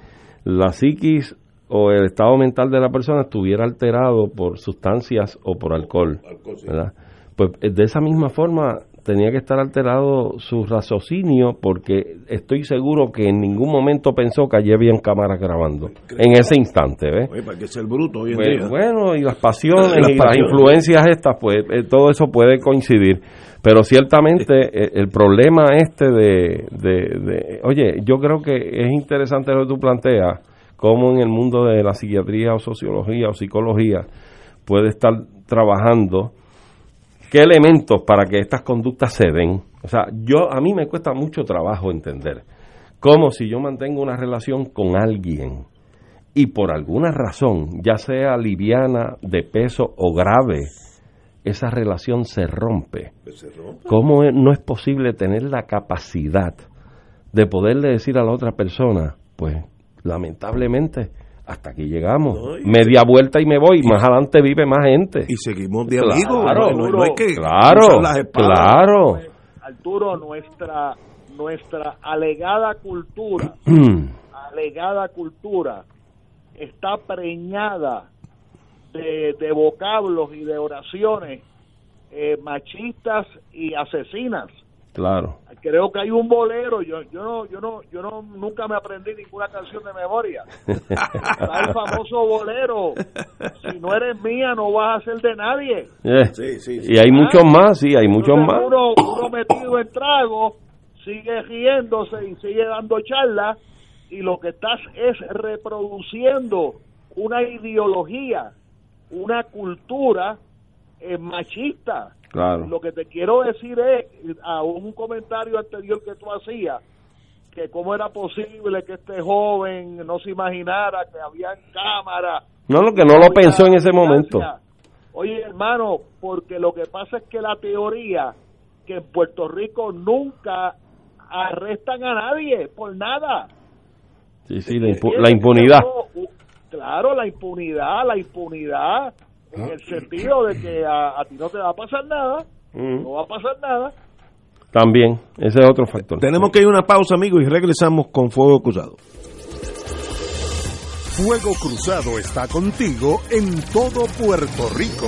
la psiquis o el estado mental de la persona estuviera alterado por sustancias o por alcohol. ¿verdad? Pues de esa misma forma tenía que estar alterado su raciocinio porque estoy seguro que en ningún momento pensó que allí habían cámaras grabando en ese instante ¿ves? para que sea el bruto hoy en pues, día. bueno y las pasiones las y pasiones. las influencias estas pues eh, todo eso puede coincidir pero ciertamente eh, el problema este de, de, de, oye yo creo que es interesante lo que tú planteas cómo en el mundo de la psiquiatría o sociología o psicología puede estar trabajando qué elementos para que estas conductas se den. O sea, yo a mí me cuesta mucho trabajo entender cómo si yo mantengo una relación con alguien y por alguna razón, ya sea liviana, de peso o grave, esa relación se rompe. ¿Se rompe? ¿Cómo no es posible tener la capacidad de poderle decir a la otra persona, pues lamentablemente hasta aquí llegamos. No, Media vuelta y me voy. Más adelante vive más gente. Y seguimos de amigos. Claro, no, no, hay que claro, claro. Arturo, nuestra, nuestra alegada cultura, alegada cultura, está preñada de, de vocablos y de oraciones eh, machistas y asesinas. Claro. Creo que hay un bolero, yo yo no yo no yo no nunca me aprendí ninguna canción de memoria. Está el famoso bolero. Si no eres mía no vas a ser de nadie. Eh, sí, sí, sí. Y hay ah, muchos más, sí, hay muchos más. Uno, uno metido en trago, sigue riéndose y sigue dando charlas y lo que estás es reproduciendo una ideología, una cultura eh, machista Claro. Lo que te quiero decir es, a un comentario anterior que tú hacías, que cómo era posible que este joven no se imaginara que había cámara. No, lo que no lo pensó en ese momento. Oye, hermano, porque lo que pasa es que la teoría que en Puerto Rico nunca arrestan a nadie por nada. Sí, sí, la, impu la impunidad. Claro, la impunidad, la impunidad en el sentido de que a, a, ti no te va a pasar nada, mm. no va a pasar nada. También, ese es otro factor. Tenemos que ir a una pausa, amigos, y regresamos con Fuego Cruzado. Fuego Cruzado está contigo en todo Puerto Rico.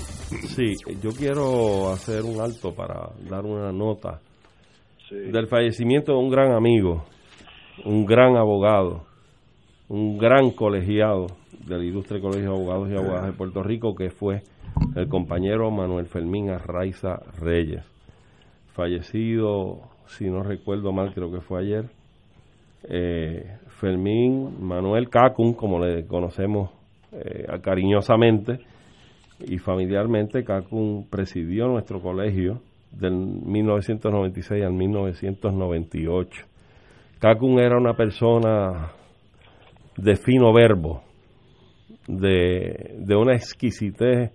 Sí, yo quiero hacer un alto para dar una nota del fallecimiento de un gran amigo, un gran abogado, un gran colegiado del Ilustre Colegio de Abogados y Abogadas de Puerto Rico, que fue el compañero Manuel Fermín Arraiza Reyes, fallecido, si no recuerdo mal, creo que fue ayer. Eh, Fermín Manuel Cacun, como le conocemos eh, cariñosamente, y familiarmente Cacun presidió nuestro colegio del 1996 al 1998. Cacun era una persona de fino verbo, de, de una exquisitez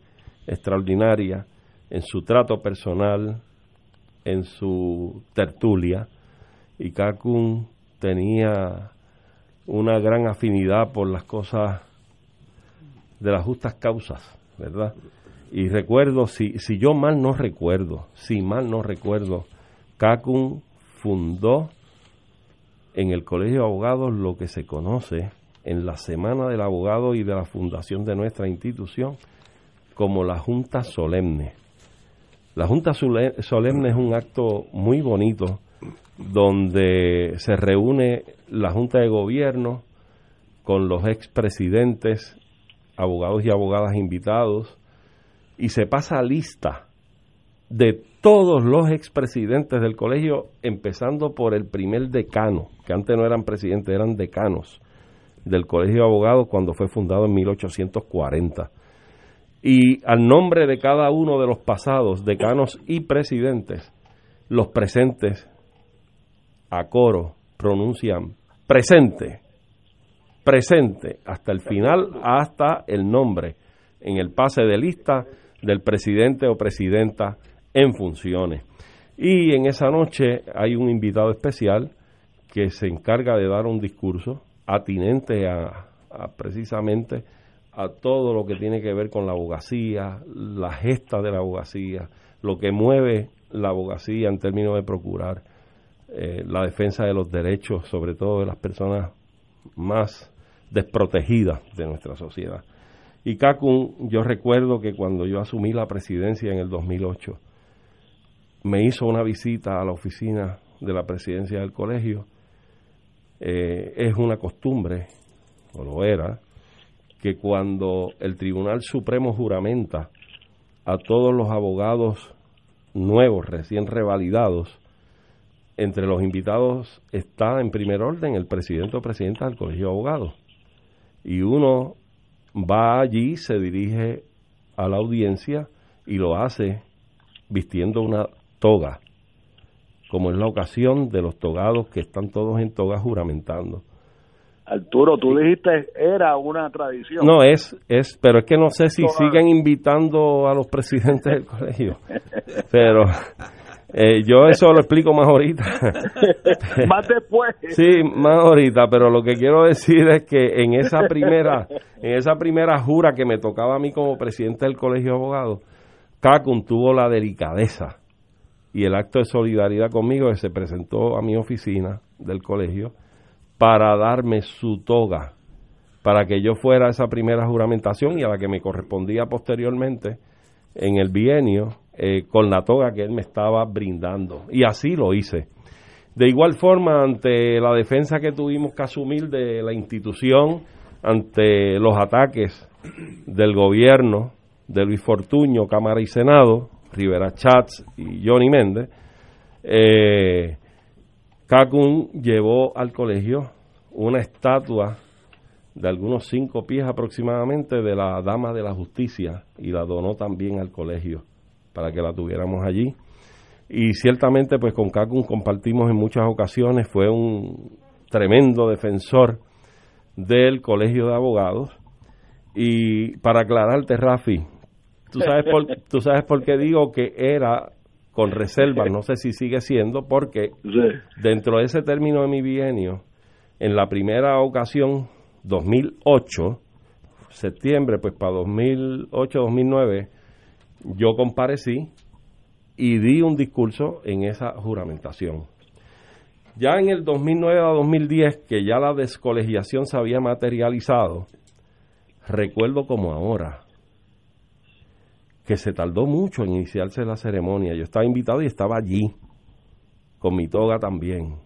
extraordinaria en su trato personal, en su tertulia, y Cacun tenía una gran afinidad por las cosas de las justas causas ¿verdad? Y recuerdo, si, si yo mal no recuerdo, si mal no recuerdo, Cacun fundó en el Colegio de Abogados lo que se conoce en la Semana del Abogado y de la fundación de nuestra institución como la Junta Solemne. La Junta Solemne es un acto muy bonito donde se reúne la Junta de Gobierno con los expresidentes abogados y abogadas invitados, y se pasa lista de todos los expresidentes del colegio, empezando por el primer decano, que antes no eran presidentes, eran decanos del Colegio de Abogados cuando fue fundado en 1840. Y al nombre de cada uno de los pasados decanos y presidentes, los presentes a coro pronuncian presente presente hasta el final, hasta el nombre en el pase de lista del presidente o presidenta en funciones. Y en esa noche hay un invitado especial que se encarga de dar un discurso atinente a, precisamente a todo lo que tiene que ver con la abogacía, la gesta de la abogacía, lo que mueve la abogacía en términos de procurar eh, la defensa de los derechos, sobre todo de las personas más desprotegida de nuestra sociedad. Y Cacun, yo recuerdo que cuando yo asumí la presidencia en el 2008, me hizo una visita a la oficina de la presidencia del colegio. Eh, es una costumbre, o lo era, que cuando el Tribunal Supremo juramenta a todos los abogados nuevos, recién revalidados, entre los invitados está en primer orden el presidente o presidenta del Colegio de Abogados y uno va allí, se dirige a la audiencia y lo hace vistiendo una toga, como es la ocasión de los togados que están todos en toga juramentando. Arturo, tú dijiste era una tradición. No, es, es, pero es que no sé si siguen invitando a los presidentes del colegio. Pero eh, yo eso lo explico más ahorita. más después. Sí, más ahorita, pero lo que quiero decir es que en esa primera, en esa primera jura que me tocaba a mí como presidente del Colegio de Abogados, Cacun tuvo la delicadeza y el acto de solidaridad conmigo que se presentó a mi oficina del colegio para darme su toga, para que yo fuera a esa primera juramentación y a la que me correspondía posteriormente en el bienio eh, con la toga que él me estaba brindando. Y así lo hice. De igual forma, ante la defensa que tuvimos que asumir de la institución, ante los ataques del gobierno de Luis Fortuño, Cámara y Senado, Rivera Chats y Johnny Méndez, eh, Cacun llevó al colegio una estatua de algunos cinco pies aproximadamente de la Dama de la Justicia y la donó también al colegio para que la tuviéramos allí. Y ciertamente pues con Cacun compartimos en muchas ocasiones, fue un tremendo defensor del Colegio de Abogados. Y para aclararte, Rafi, ¿tú sabes por, tú sabes por qué digo que era con reservas, no sé si sigue siendo, porque dentro de ese término de mi bienio, en la primera ocasión, 2008, septiembre, pues para 2008-2009, yo comparecí y di un discurso en esa juramentación. Ya en el 2009 a 2010, que ya la descolegiación se había materializado, recuerdo como ahora que se tardó mucho en iniciarse la ceremonia. Yo estaba invitado y estaba allí, con mi toga también.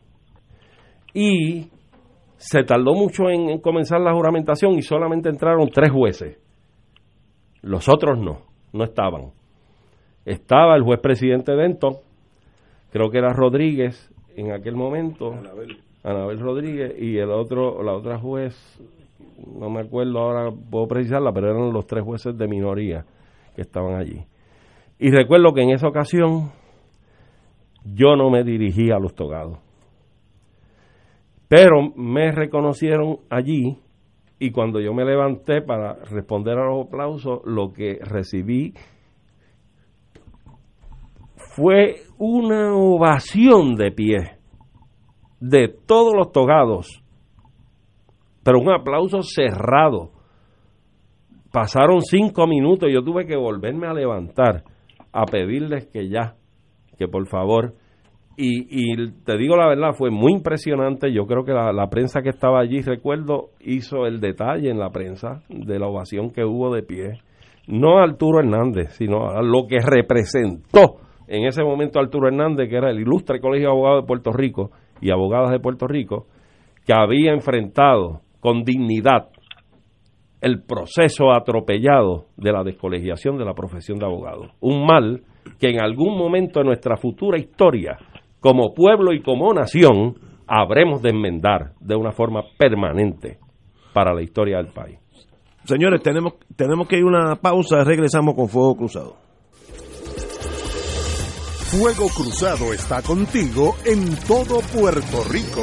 Y se tardó mucho en, comenzar la juramentación y solamente entraron tres jueces. Los otros no, no estaban. Estaba el juez presidente Denton, creo que era Rodríguez en aquel momento, Anabel. Rodríguez, y el otro, la otra juez, no me acuerdo ahora, puedo precisarla, pero eran los tres jueces de minoría que estaban allí. Y recuerdo que en esa ocasión yo no me dirigí a los togados. Pero me reconocieron allí y cuando yo me levanté para responder a los aplausos, lo que recibí fue una ovación de pie de todos los togados, pero un aplauso cerrado Pasaron cinco minutos y yo tuve que volverme a levantar a pedirles que ya, que por favor. Y, y te digo la verdad, fue muy impresionante. Yo creo que la, la, prensa que estaba allí, recuerdo, hizo el detalle en la prensa de la ovación que hubo de pie. No a Arturo Hernández, sino a lo que representó en ese momento Arturo Hernández, que era el ilustre Colegio de Abogados de Puerto Rico y abogadas de Puerto Rico, que había enfrentado con dignidad el proceso atropellado de la descolegiación de la profesión de abogado. Un mal que en algún momento de nuestra futura historia, como pueblo y como nación, habremos de enmendar de una forma permanente para la historia del país. Señores, tenemos, tenemos que ir a una pausa, regresamos con Fuego Cruzado. Fuego Cruzado está contigo en todo Puerto Rico.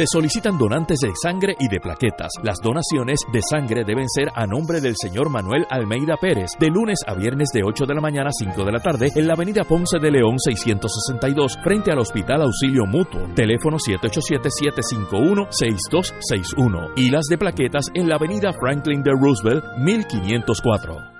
Se solicitan donantes de sangre y de plaquetas. Las donaciones de sangre deben ser a nombre del señor Manuel Almeida Pérez, de lunes a viernes de 8 de la mañana a 5 de la tarde en la avenida Ponce de León 662, frente al Hospital Auxilio Mutuo. Teléfono 787-751-6261. Y las de plaquetas en la avenida Franklin de Roosevelt 1504.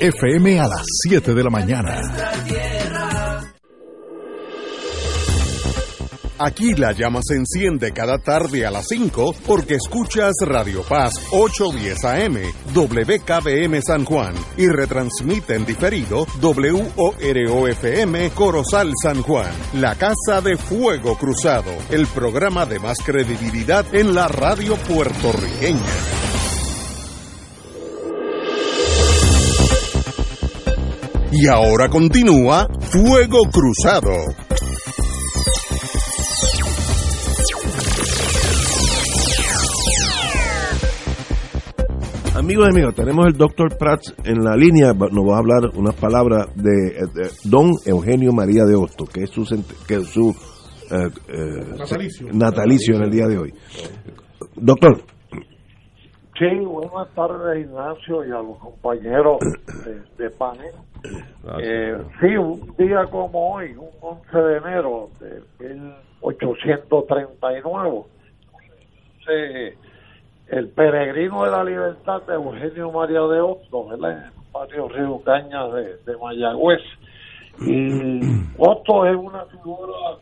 FM a las 7 de la mañana. Aquí la llama se enciende cada tarde a las 5 porque escuchas Radio Paz 810 AM, WKBM San Juan y retransmite en diferido WOROFM Corozal San Juan, la Casa de Fuego Cruzado, el programa de más credibilidad en la radio puertorriqueña. Y ahora continúa Fuego Cruzado. Amigos y amigos, tenemos el doctor Prats en la línea. Nos va a hablar unas palabras de, de don Eugenio María de Hosto, que es su, que es su eh, eh, natalicio. natalicio en el día de hoy. Doctor. Sí, buenas tardes Ignacio y a los compañeros de, de panel. Eh, sí, un día como hoy, un 11 de enero de 1839, eh, el peregrino de la libertad de Eugenio María de ¿verdad? en el barrio Río Cañas de, de Mayagüez. Y Hostos es una figura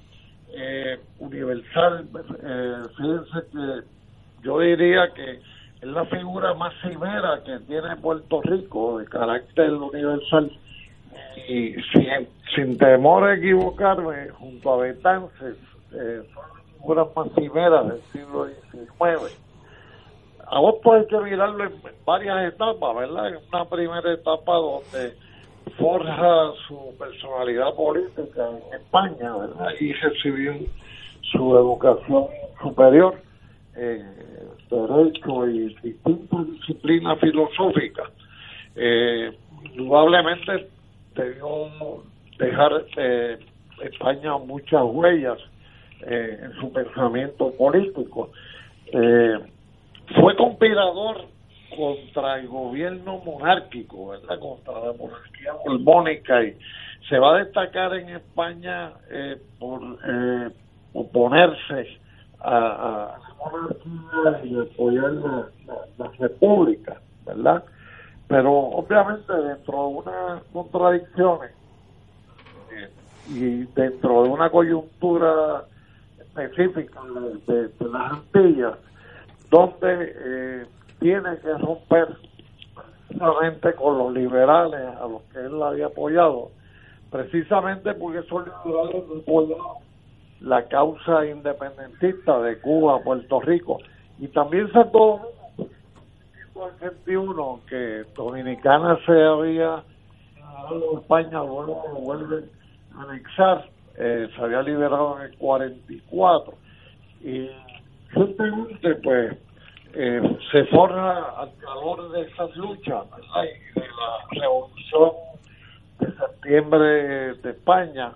eh, universal. Eh, fíjense que yo diría que es la figura más severa que tiene Puerto Rico de carácter universal y sin, sin temor a equivocarme junto a Betances eh, son las figuras más severas del siglo XIX a vos hay que mirarlo en varias etapas ¿verdad? en una primera etapa donde forja su personalidad política en España ¿verdad? y recibió su educación superior eh, derecho y distintas disciplinas filosóficas. Eh, indudablemente debió dejar eh, España muchas huellas eh, en su pensamiento político. Eh, fue conspirador contra el gobierno monárquico, ¿verdad? contra la monarquía borbónica y se va a destacar en España eh, por oponerse a, monarquía y apoyar la, la, república, ¿verdad? Pero obviamente dentro de unas contradicciones eh, y dentro de una coyuntura específica de, las Antillas, donde eh, tiene que romper precisamente con los liberales a los que él había apoyado, precisamente porque esos liberales no apoyaban la causa independentista de Cuba, Puerto Rico. Y también Santo Domingo que Dominicana se había dado España luego lo vuelve a anexar eh, se había liberado en el 44 y simplemente pues eh, se forra al calor de esas luchas de la revolución de septiembre de España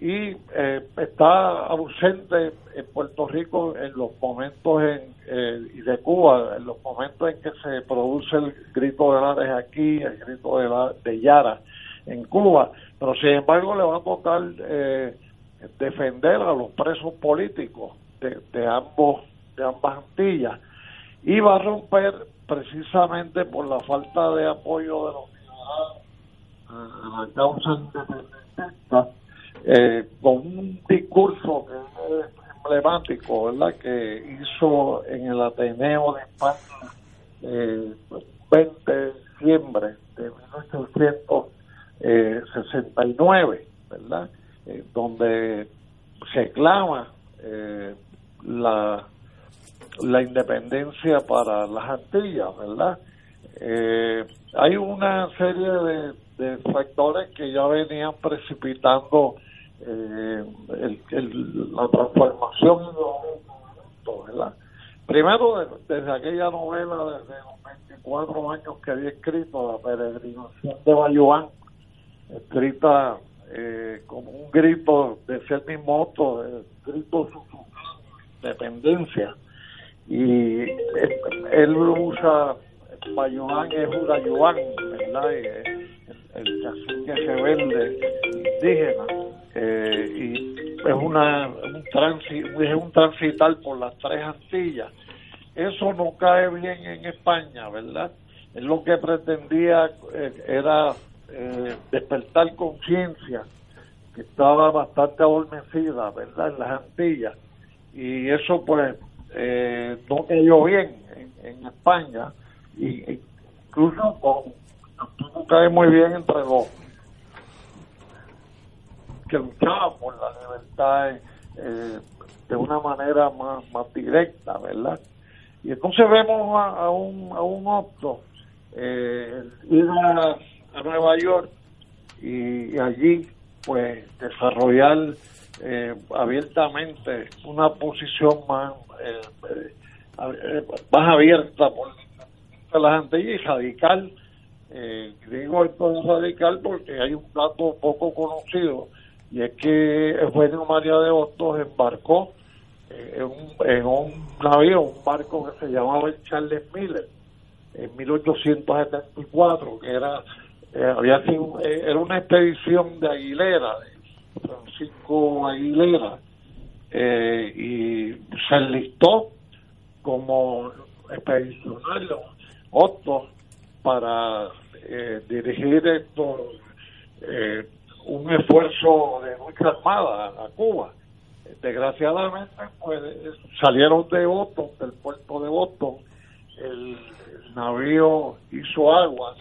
y eh, está ausente en Puerto Rico en los momentos en, eh, y de Cuba en los momentos en que se produce el grito de Lares aquí el grito de, la, de Yara en Cuba. Pero sin embargo le va a tocar eh, defender a los presos políticos de, de ambos de ambas Antillas. Y va a romper precisamente por la falta de apoyo de los ciudadanos a la causa independentista eh, con un discurso emblemático, ¿verdad? Que hizo en el Ateneo de España eh, 20 de diciembre de 1869, ¿verdad? Eh, donde se clama eh, la la independencia para las Antillas, ¿verdad? Eh, hay una serie de factores que ya venían precipitando eh, el, el- la transformación de los ¿verdad? Primero, de- desde aquella novela, desde los 24 años que había escrito, La peregrinación de Bayuán, escrita eh, como un grito, decía el mismo Otto, el grito de dependencia. Y él usa, Bayuán es Urayuán, ¿verdad? Eh, el, el cacique rebelde indígena. Eh, y es una un transi, es un transitar por las tres Antillas eso no cae bien en España, ¿verdad? Él lo que pretendía eh, era eh, despertar conciencia, que estaba bastante adormecida, ¿verdad? En las Antillas. Y eso, pues, eh, no cayó bien en, en España. Y incluso con, tampoco cae muy bien entre los que luchaban por la libertad eh, de una manera más, más directa, ¿verdad? Y entonces vemos a, a un, a un opto eh, ir a, a Nueva York y, allí pues desarrollar eh, abiertamente una posición más eh, eh, más abierta por las Antillas y radical eh, digo esto es radical porque hay un dato poco conocido y es que Eugenio María de Hostos embarcó eh, en, un, en un navío, un barco que se llamaba el Charles Miller en 1874, que era eh, había sido, eh, era una expedición de Aguilera, de Francisco Aguilera, eh, y se enlistó como expedicionario Otto para dirigir esto eh, un esfuerzo de lucha armada a Cuba desgraciadamente pues salieron de Boston del puerto de Boston el, el navío hizo aguas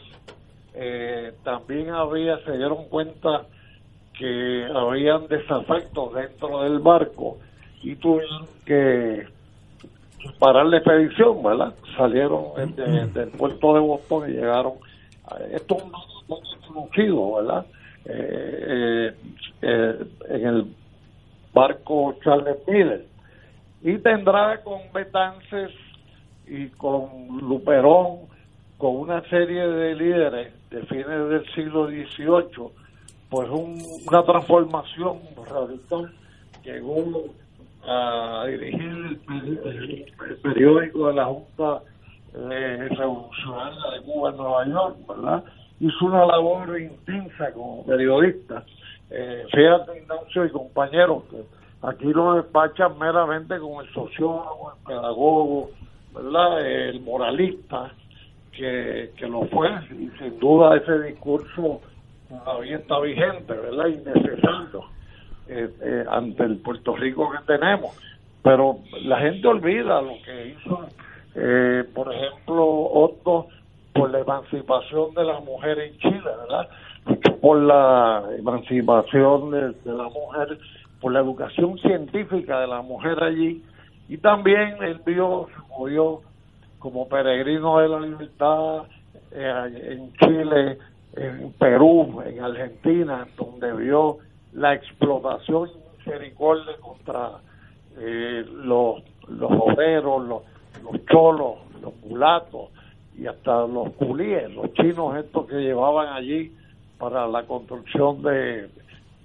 eh, también había se dieron cuenta que habían desafectos dentro del barco y tuvieron que parar la expedición, ¿verdad? Salieron de- del puerto de Boston y llegaron. Esto es un conocido, ¿verdad? Eh, eh, en el barco Charles Miller. Y tendrá con Betances y con Luperón, con una serie de líderes de fines del siglo XVIII, pues un- una transformación radical llegó a dirigir el periódico de la Junta eh, Revolucionaria de Cuba en Nueva York, ¿verdad? Hizo una labor intensa como periodista. Eh, fíjate, Ignacio y compañeros, aquí lo despachan meramente con el sociólogo, el pedagogo, ¿verdad? El moralista, que, que lo fue, y sin duda ese discurso todavía está vigente, ¿verdad? Y necesario eh, eh, ante el Puerto Rico que tenemos. Pero la gente olvida lo que hizo, eh, por ejemplo, Otto por la emancipación de la mujer en Chile, ¿verdad? Por la emancipación de, la mujer, por la educación científica de la mujer allí, y también él vio, movió como peregrino de la libertad eh, en Chile, en Perú, en Argentina, donde vio la explotación misericordia contra eh, los, los obreros, los, los cholos, los mulatos y hasta los culíes, los chinos estos que llevaban allí para la construcción de,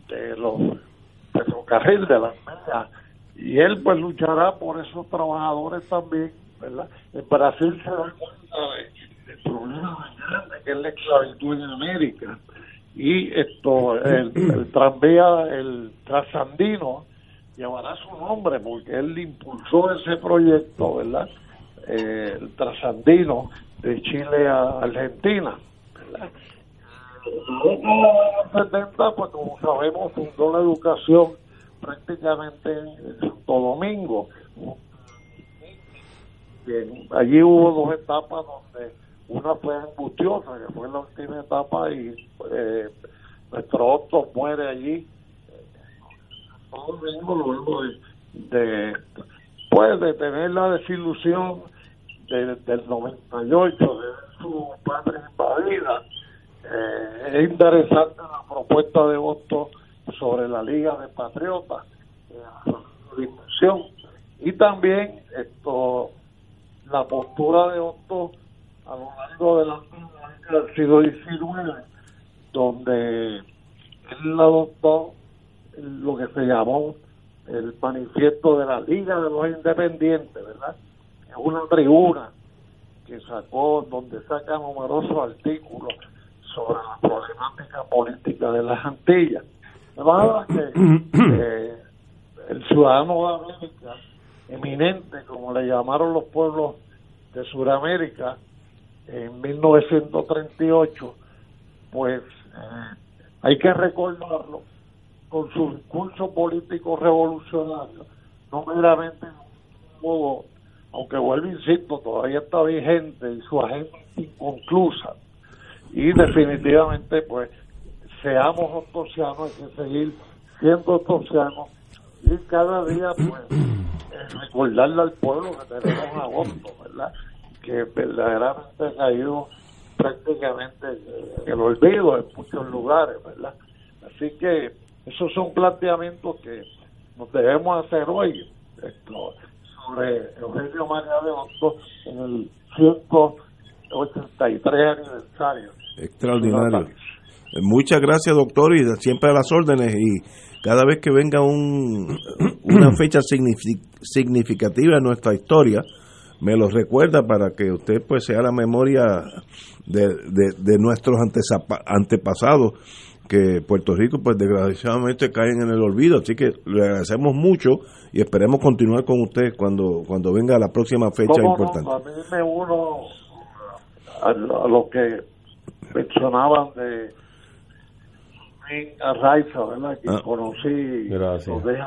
de los ferrocarriles de las medias. Y él pues luchará por esos trabajadores también, ¿verdad? En Brasil se da cuenta de- del problema más grande que es la esclavitud en América y esto el, el tranvía el trasandino llevará su nombre porque él impulsó ese proyecto verdad Eh, el trasandino de Chile a Argentina ¿verdad? Los 70 pues como sabemos fundó la educación prácticamente en Santo Domingo que allí hubo dos etapas donde una fue angustiosa, que fue la última etapa, y eh, nuestro Otto muere allí. Todo el mundo luego de, de, pues de tener la desilusión de- del 98 de ver su patria invadida eh, es interesante la propuesta de voto sobre la Liga de Patriotas eh, su y también esto la postura de Otto a lo largo de la del siglo XIX donde él adoptó lo que se llamó el manifiesto de la Liga de los Independientes, ¿verdad? Es una tribuna que sacó, donde saca numerosos artículos sobre la problemática política de las Antillas. De que eh, el ciudadano de América, eminente, como le llamaron los pueblos de Sudamérica en 1938, pues eh, hay que recordarlo con su discurso político revolucionario, no meramente modo, aunque vuelvo insisto, todavía está vigente y su agenda inconclusa. Y definitivamente, pues, seamos ostosianos, hay que seguir siendo ostosianos y cada día, pues, eh, recordarle al pueblo que tenemos agosto, ¿verdad? Que verdaderamente ha caído prácticamente en el olvido en muchos lugares, ¿verdad? Así que esos son planteamientos que nos debemos hacer hoy sobre Eugenio María de Hostos en el 183 aniversario. Extraordinario. Eh, Muchas gracias, doctor, y siempre a las órdenes. Y cada vez que venga un, una fecha signifi- significativa en nuestra historia, me lo recuerda para que usted pues sea la memoria de, de- de nuestros antepasados, que Puerto Rico pues desgraciadamente caen en el olvido. Así que le agradecemos mucho y esperemos continuar con usted cuando, cuando venga la próxima fecha ¿Cómo no? importante. A mí me uno a, lo- a lo que mencionaban de Fermín Arraiza, ¿verdad? Que Ah. conocí Gracias. lo de,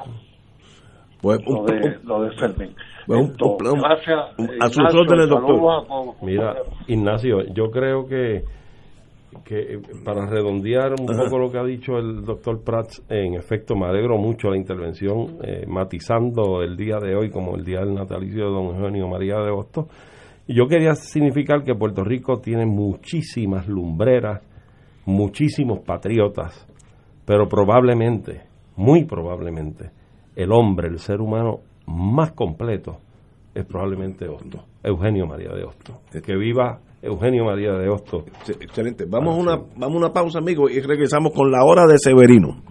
Pues, lo de, lo de Fermín. Pues un- Esto, un- gracias. un- eh, a sus órdenes, doctor. a. Mira, Ignacio, yo creo que, que eh, para redondear un Ajá. poco lo que ha dicho el doctor Prats, en efecto me alegro mucho la intervención, eh, matizando el día de hoy como el día del natalicio de don Eugenio María de Hostos. Yo quería significar que Puerto Rico tiene muchísimas lumbreras, muchísimos patriotas, pero probablemente, muy probablemente, el hombre, el ser humano más completo es probablemente Hostos, Eugenio María de Hostos. Que viva Eugenio María de Hostos. Excelente. Vamos a una, vamos a una pausa, amigos, y regresamos con la hora de Severino.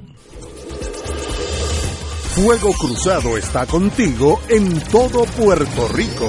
Fuego Cruzado está contigo en todo Puerto Rico.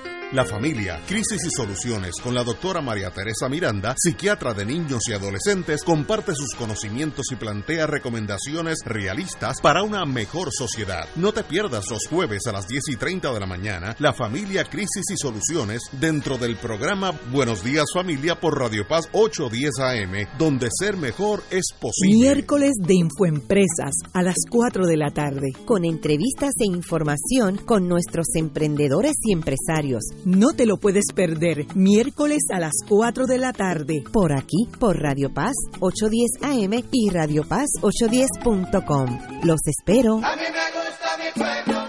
La familia, crisis y soluciones con la doctora María Teresa Miranda, psiquiatra de niños y adolescentes, comparte sus conocimientos y plantea recomendaciones realistas para una mejor sociedad. No te pierdas los jueves a las 10 y 30 de la mañana, la familia, crisis y soluciones dentro del programa Buenos Días Familia por Radio Paz 810 AM, donde ser mejor es posible. Miércoles de Infoempresas a las 4 de la tarde. Con entrevistas e información con nuestros emprendedores y empresarios. No te lo puedes perder. Miércoles a las 4 de la tarde. Por aquí, por Radio Paz 810 AM y Radio Paz 810.com. Los espero. A mí me gusta mi pueblo,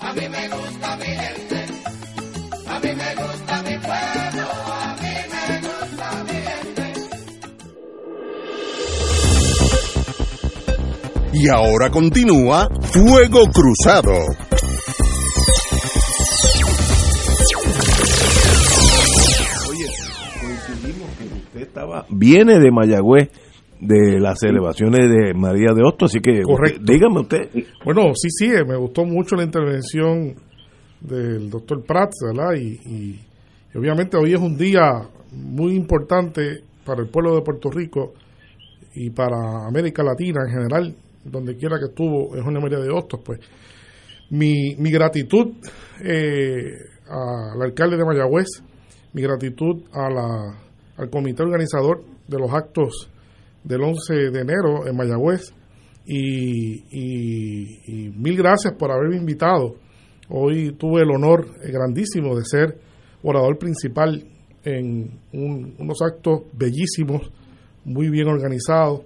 a mí me gusta mi gente, a mí me gusta mi pueblo, a mí me gusta mi gente. Y ahora continúa Fuego Cruzado. Estaba, viene de Mayagüez, de las celebraciones de María de Hostos, así que Correcto. dígame usted. Bueno, sí, sí, me gustó mucho la intervención del doctor Prats, ¿verdad? Y, y- y obviamente hoy es un día muy importante para el pueblo de Puerto Rico y para América Latina en general, donde quiera que estuvo en Jorge María de Hostos, pues mi, mi gratitud eh, al alcalde de Mayagüez, mi gratitud a la, al comité organizador de los actos del 11 de enero en Mayagüez y, mil gracias por haberme invitado. Hoy tuve el honor grandísimo de ser orador principal en un- unos actos bellísimos, muy bien organizados,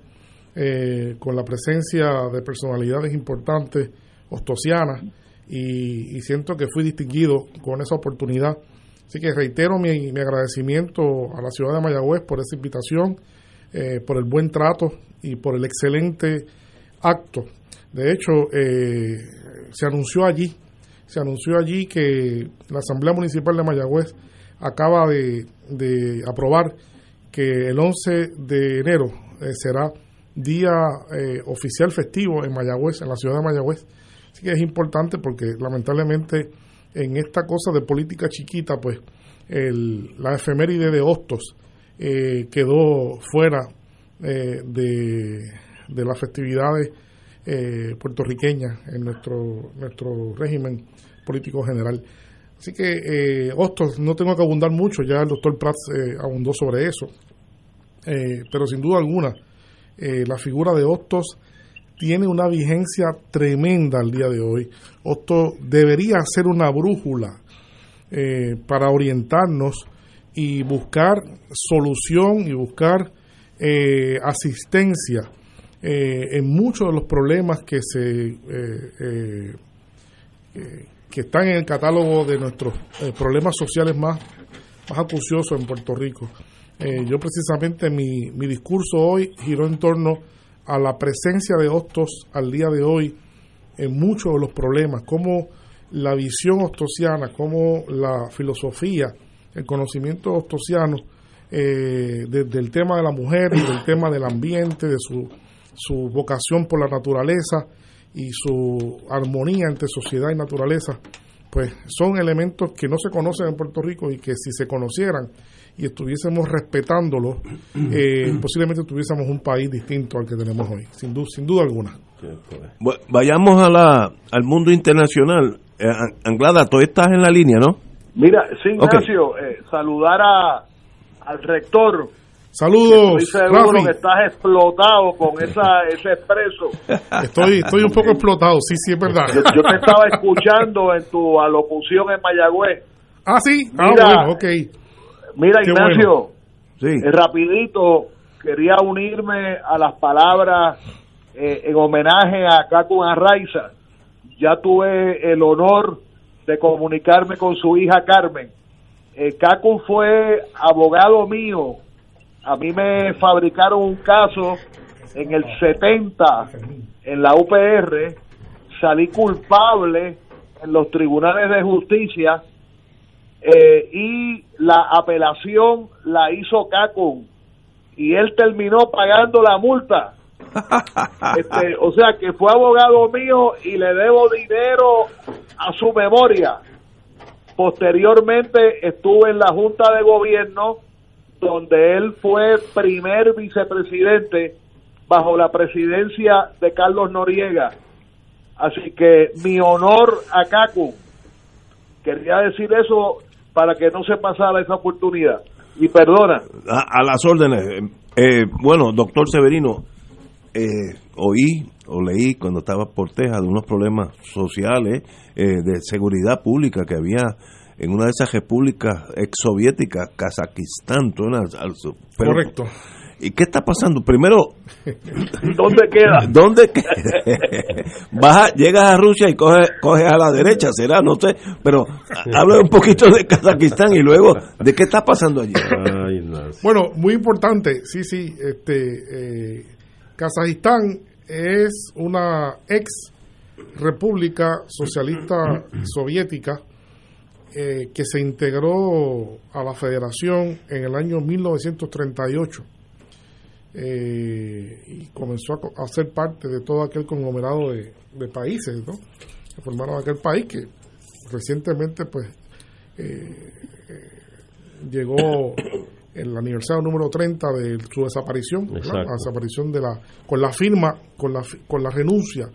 eh, con la presencia de personalidades importantes ostosianas y siento que fui distinguido con esa oportunidad. Así que reitero mi, mi agradecimiento a la ciudad de Mayagüez por esa invitación, eh, por el buen trato y por el excelente acto. De hecho, eh, se anunció allí, se anunció allí que la Asamblea Municipal de Mayagüez acaba de, de aprobar que el 11 de enero eh, será día eh, oficial festivo en Mayagüez, en la ciudad de Mayagüez. Así que es importante porque lamentablemente en esta cosa de política chiquita, pues el, la efeméride de Hostos eh, quedó fuera eh, de, de las festividades eh, puertorriqueñas en nuestro, nuestro régimen político general. Así que eh, Hostos, no tengo que abundar mucho, ya el doctor Prats eh, abundó sobre eso, Eh, pero sin duda alguna, la figura de Hostos tiene una vigencia tremenda al día de hoy. Hostos debería ser una brújula eh, para orientarnos y buscar solución y buscar eh, asistencia eh, en muchos de los problemas que se que están en el catálogo de nuestros problemas sociales más, más acuciosos en Puerto Rico. Yo precisamente mi, mi discurso hoy giró en torno a la presencia de Hostos al día de hoy en muchos de los problemas, como la visión ostosiana, como la filosofía, el conocimiento ostosiano eh, desde el tema de la mujer del tema del ambiente, de su, su vocación por la naturaleza y su armonía entre sociedad y naturaleza, pues son elementos que no se conocen en Puerto Rico y que si se conocieran y estuviésemos respetándolos, eh, posiblemente tuviésemos un país distinto al que tenemos hoy, sin, du- sin duda alguna. Vayamos a la, al mundo internacional. Eh, An- Anglada, tú estás en la línea, ¿no? Mira, sí. Ignacio, eh, saludar a, al rector. Saludos, Estoy seguro Rafi. que estás explotado con esa, ese expreso. Estoy, estoy un poco explotado, sí, sí, es verdad. Yo, yo te estaba escuchando en tu alocución en Mayagüez. Ah, sí, ah, Mira, bueno, ok. Mira, Qué Ignacio, bueno. eh, rapidito, quería unirme a las palabras eh, en homenaje a Caco Arraiza. Ya tuve el honor de comunicarme con su hija Carmen. Eh, Caco fue abogado mío. A mí me fabricaron un caso en el 70 en la UPR. Salí culpable en los tribunales de justicia eh, y la apelación la hizo Caco y él terminó pagando la multa. Este, o sea que fue abogado mío y le debo dinero a su memoria. Posteriormente estuve en la Junta de Gobierno donde él fue primer vicepresidente bajo la presidencia de Carlos Noriega. Así que mi honor a Caco. Quería decir eso para que no se pasara esa oportunidad. Y perdona. A, a las órdenes. Eh, bueno, doctor Severino, eh, oí o leí cuando estaba por Texas de unos problemas sociales eh, de seguridad pública que había en una de esas repúblicas exsoviéticas, Kazajistán. tú, al- al- pero- Correcto. ¿Y qué está pasando? Primero, ¿Dónde queda? ¿Dónde queda? Baja, llegas a Rusia y coges coge a la derecha, será, no sé, pero habla un poquito de Kazajistán y luego, ¿de qué está pasando allí? Bueno, muy importante, sí, sí, este, eh, Kazajistán es una ex república socialista soviética eh, que se integró a la federación en el año 1938 eh, y comenzó a, a ser parte de todo aquel conglomerado de, de países ¿no? que formaron aquel país que recientemente pues eh, eh, llegó el aniversario número 30 de su desaparición, la desaparición de la con la firma, con la con la renuncia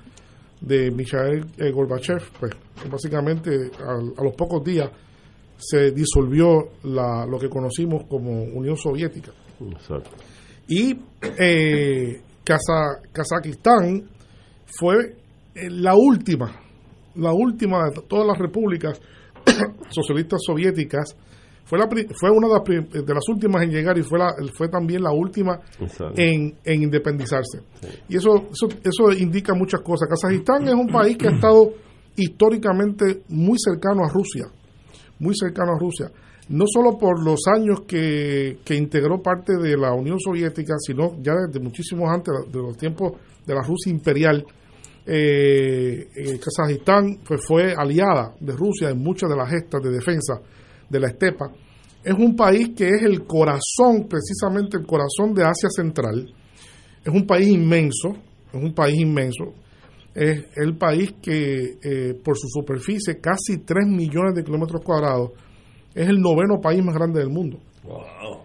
de Mikhail eh, Gorbachev, pues básicamente al- a, los pocos días se disolvió la, lo que conocimos como Unión Soviética. Exacto. Y eh, Kaza- Kazajistán fue eh, la última, la última de todas las repúblicas socialistas soviéticas. Fue, la, fue una de las, de las últimas en llegar y fue, la, fue también la última en, en independizarse. Y eso, eso, eso indica muchas cosas. Kazajistán es un país que ha estado históricamente muy cercano a Rusia, muy cercano a Rusia. No solo por los años que, que integró parte de la Unión Soviética, sino ya desde muchísimos antes, de los tiempos de la Rusia imperial. Eh, eh, Kazajistán pues, fue aliada de Rusia en muchas de las gestas de defensa de la estepa. Es un país que es el corazón, precisamente el corazón de Asia Central. Es un país inmenso, es un país inmenso. Es el país que eh, por su superficie, casi 3 millones de kilómetros cuadrados, es el noveno país más grande del mundo.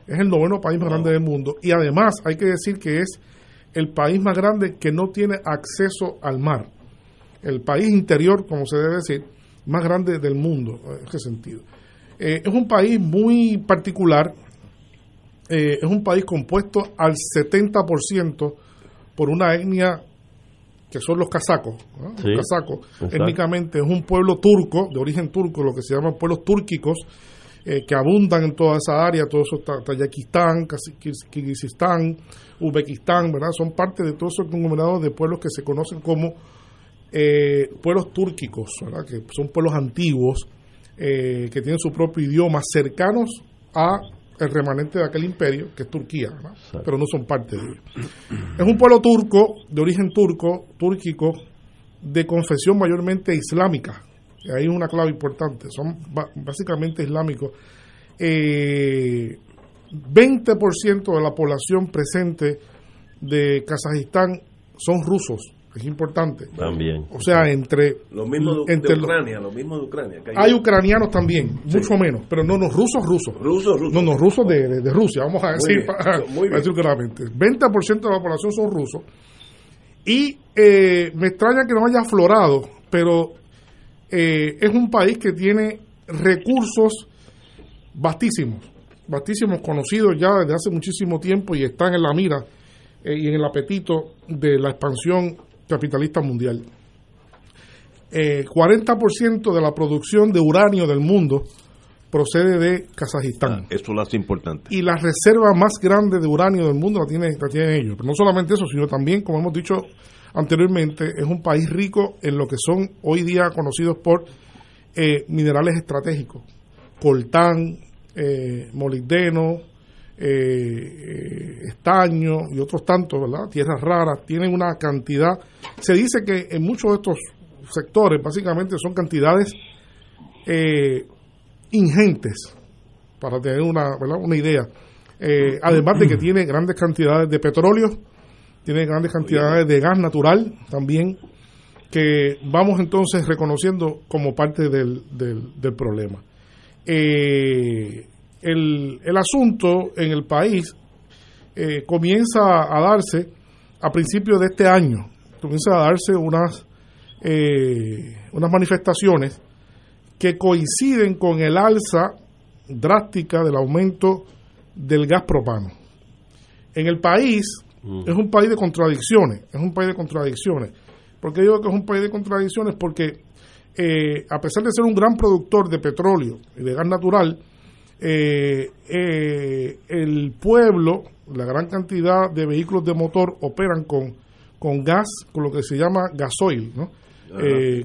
Es el noveno país más grande del mundo. Y además hay que decir que es el país más grande que no tiene acceso al mar. El país interior, como se debe decir, más grande del mundo, en ese sentido. Eh, es un país muy particular, eh, es un país compuesto al 70% por una etnia que son los casacos. ¿no? Sí, Los casacos, exacto. étnicamente, es un pueblo turco, de origen turco, lo que se llaman pueblos túrquicos, eh, que abundan en toda esa área, todo eso, Ta- Tayikistán, Kirguistán, Uzbekistán, ¿verdad? Son parte de todos esos conglomerados de pueblos que se conocen como eh, pueblos túrquicos, ¿verdad? Que son pueblos antiguos, eh, que tienen su propio idioma, cercanos a el remanente de aquel imperio, que es Turquía, ¿verdad? pero no son parte de ellos. Es un pueblo turco, de origen turco, túrquico, de confesión mayormente islámica. Y Ahí es una clave importante, son básicamente islámicos. Eh, 20% de la población presente de Kazajistán son rusos, es importante. También. O sea, entre... Lo mismo de, entre de Ucrania, lo mismo de Ucrania. que hay ucranianos también, mucho menos, pero no, no, rusos, rusos. Rusos, rusos. No, no, rusos de, de- de Rusia, vamos a Muy decir, bien, para, muy para bien. decir claramente. 20% de la población son rusos. Y eh, me extraña que no haya aflorado, pero eh, es un país que tiene recursos vastísimos, vastísimos, conocidos ya desde hace muchísimo tiempo y están en la mira eh, y en el apetito de la expansión capitalista mundial. Eh, 40% de la producción de uranio del mundo procede de Kazajistán. Eso lo hace importante. Y la reserva más grande de uranio del mundo la tiene, la tienen ellos. Pero no solamente eso, sino también, como hemos dicho anteriormente, es un país rico en lo que son hoy día conocidos por eh, minerales estratégicos. Coltán, eh, molibdeno, eh, eh, estaño y otros tantos, ¿verdad? Tierras raras, tienen una cantidad. Se dice que en muchos de estos sectores, básicamente, son cantidades ingentes, para tener una, ¿verdad? una idea. Además de que tiene grandes cantidades de petróleo, tiene grandes cantidades de gas natural también, que vamos entonces reconociendo como parte del, del, del problema. Eh, el, el asunto en el país eh, comienza a darse a principios de este año, comienza a darse unas, eh, unas manifestaciones que coinciden con el alza drástica del aumento del gas propano. En el país es un país de contradicciones, es un país de contradicciones. ¿Por qué digo que es un país de contradicciones? Porque eh, a pesar de ser un gran productor de petróleo y de gas natural, eh, eh, el pueblo, la gran cantidad de vehículos de motor operan con, con gas, con lo que se llama gasoil, ¿no?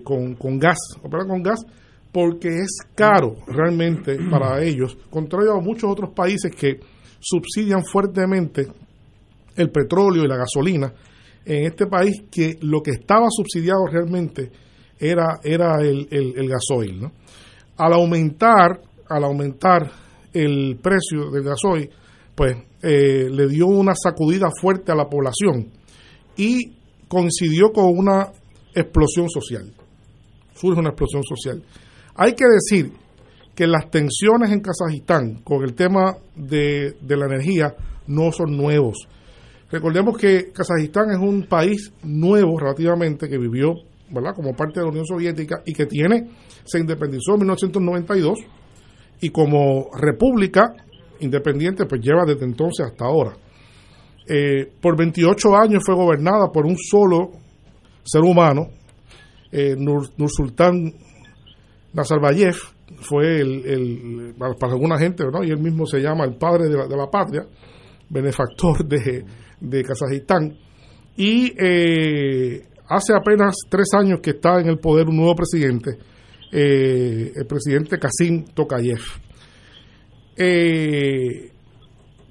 Con, con gas, operan con gas porque es caro realmente para ellos, contrario a muchos otros países que subsidian fuertemente el petróleo y la gasolina. En este país que lo que estaba subsidiado realmente era, era el, el, gasoil. ¿no? al aumentar, al aumentar el precio del gasoil, pues eh, le dio una sacudida fuerte a la población y coincidió con una explosión social. Surge una explosión social. Hay que decir que las tensiones en Kazajistán con el tema de, de la energía no son nuevos. Recordemos que Kazajistán es un país nuevo relativamente que vivió ¿verdad? como parte de la Unión Soviética y que tiene, se independizó en 1992 y como república independiente pues lleva desde entonces hasta ahora. Eh, por 28 años fue gobernada por un solo ser humano, eh, Nur, Nursultán Nazarbayev, fue el, para alguna gente, ¿no? y él mismo se llama el padre de la, de la patria, benefactor de, de Kazajistán. Y eh, hace apenas tres años que está en el poder un nuevo presidente, eh, el presidente Kasim Tokayev. Eh,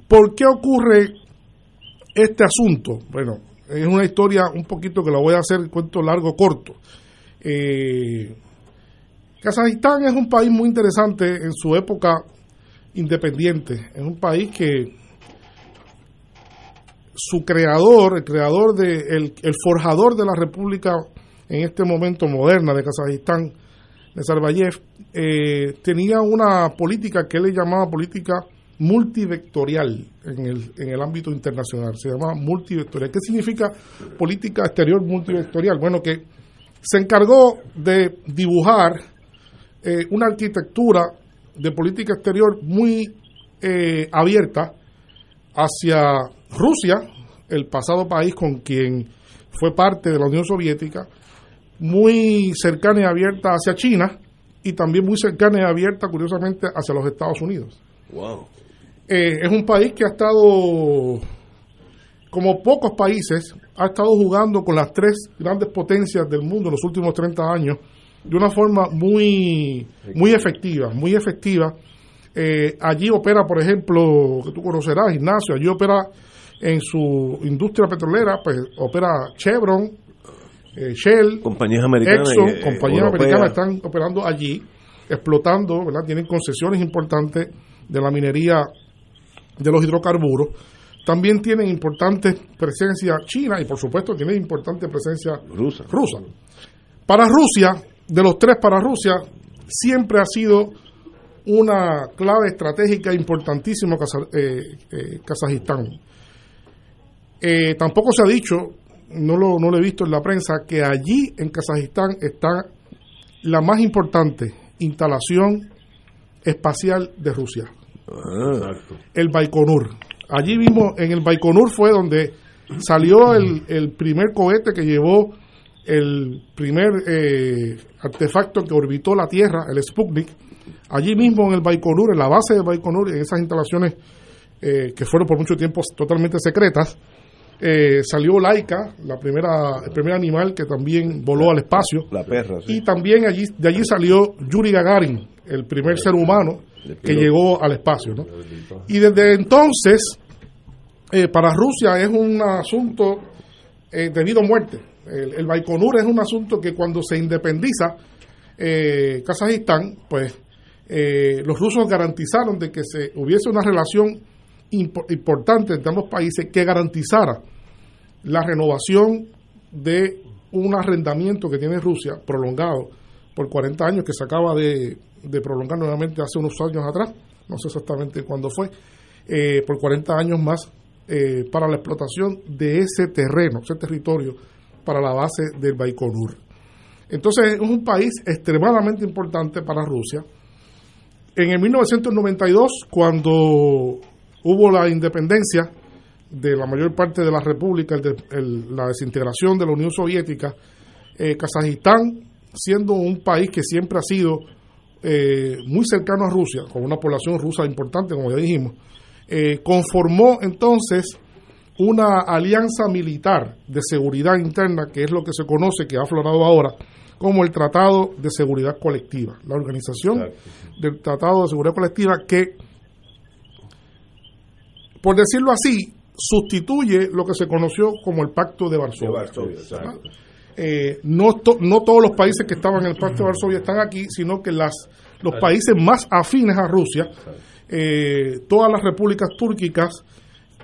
¿Por qué ocurre este asunto? Bueno, es una historia un poquito que la voy a hacer cuento largo corto. Kazajistán es un país muy interesante en su época independiente. Es un país que su creador, el creador de el, el forjador de la República en este momento moderna de Kazajistán, Nazarbayev, eh, tenía una política que él le llamaba política multivectorial en el, en el ámbito internacional. Se llamaba multivectorial. ¿Qué significa política exterior multivectorial? Bueno, que se encargó de dibujar eh, una arquitectura de política exterior muy eh, abierta hacia Rusia, el pasado país con quien fue parte de la Unión Soviética, muy cercana y abierta hacia China y también muy cercana y abierta, curiosamente, hacia los Estados Unidos. Wow. Eh, es un país que ha estado, como pocos países, ha estado jugando con las tres grandes potencias del mundo en los últimos 30 años de una forma muy, muy efectiva, muy efectiva. Eh, allí opera, por ejemplo, que tú conocerás, Ignacio, allí opera en su industria petrolera, pues opera Chevron, eh, Shell, Compañías americanas. Exxon, eh, compañías americanas están operando allí, explotando, ¿verdad? Tienen concesiones importantes de la minería de los hidrocarburos. También tienen importante presencia china y por supuesto tienen importante presencia rusa. rusa. Para Rusia, de los tres para Rusia, siempre ha sido una clave estratégica importantísima eh, eh, Kazajistán. Eh, tampoco se ha dicho, no lo, no lo he visto en la prensa, que allí en Kazajistán está la más importante instalación espacial de Rusia, el Baikonur. Allí mismo, en el Baikonur fue donde salió el, el primer cohete que llevó el primer eh, artefacto que orbitó la Tierra, el Sputnik. Allí mismo en el Baikonur, en la base de Baikonur, en esas instalaciones eh, que fueron por mucho tiempo totalmente secretas, eh, salió Laika, la primera, el primer animal que también voló al espacio. La perra, sí. Y también allí, de allí salió Yuri Gagarin, el primer ser humano que llegó al espacio. ¿no? Y desde entonces, eh, para Rusia es un asunto eh, de vida o muerte. El, el Baikonur es un asunto que cuando se independiza eh, Kazajistán, pues los rusos garantizaron de que se hubiese una relación impo- importante entre ambos países que garantizara la renovación de un arrendamiento que tiene Rusia prolongado por 40 años que se acaba de, de prolongar nuevamente hace unos años atrás, no sé exactamente cuándo fue, eh, por 40 años más eh, para la explotación de ese terreno, ese territorio para la base del Baikonur. Entonces es un país extremadamente importante para Rusia. En el 1992, cuando hubo la independencia de la mayor parte de la república, el de- el- la desintegración de la Unión Soviética, eh, Kazajistán, siendo un país que siempre ha sido eh, muy cercano a Rusia, con una población rusa importante, como ya dijimos, eh, conformó entonces una alianza militar de seguridad interna, que es lo que se conoce, que ha aflorado ahora, como el Tratado de Seguridad Colectiva, la organización del Tratado de Seguridad Colectiva que, por decirlo así, sustituye lo que se conoció como el Pacto de Varsovia. Eh, no, to- no todos los países que estaban en el Pacto de Varsovia están aquí, sino que las, los países más afines a Rusia, eh, todas las repúblicas túrquicas,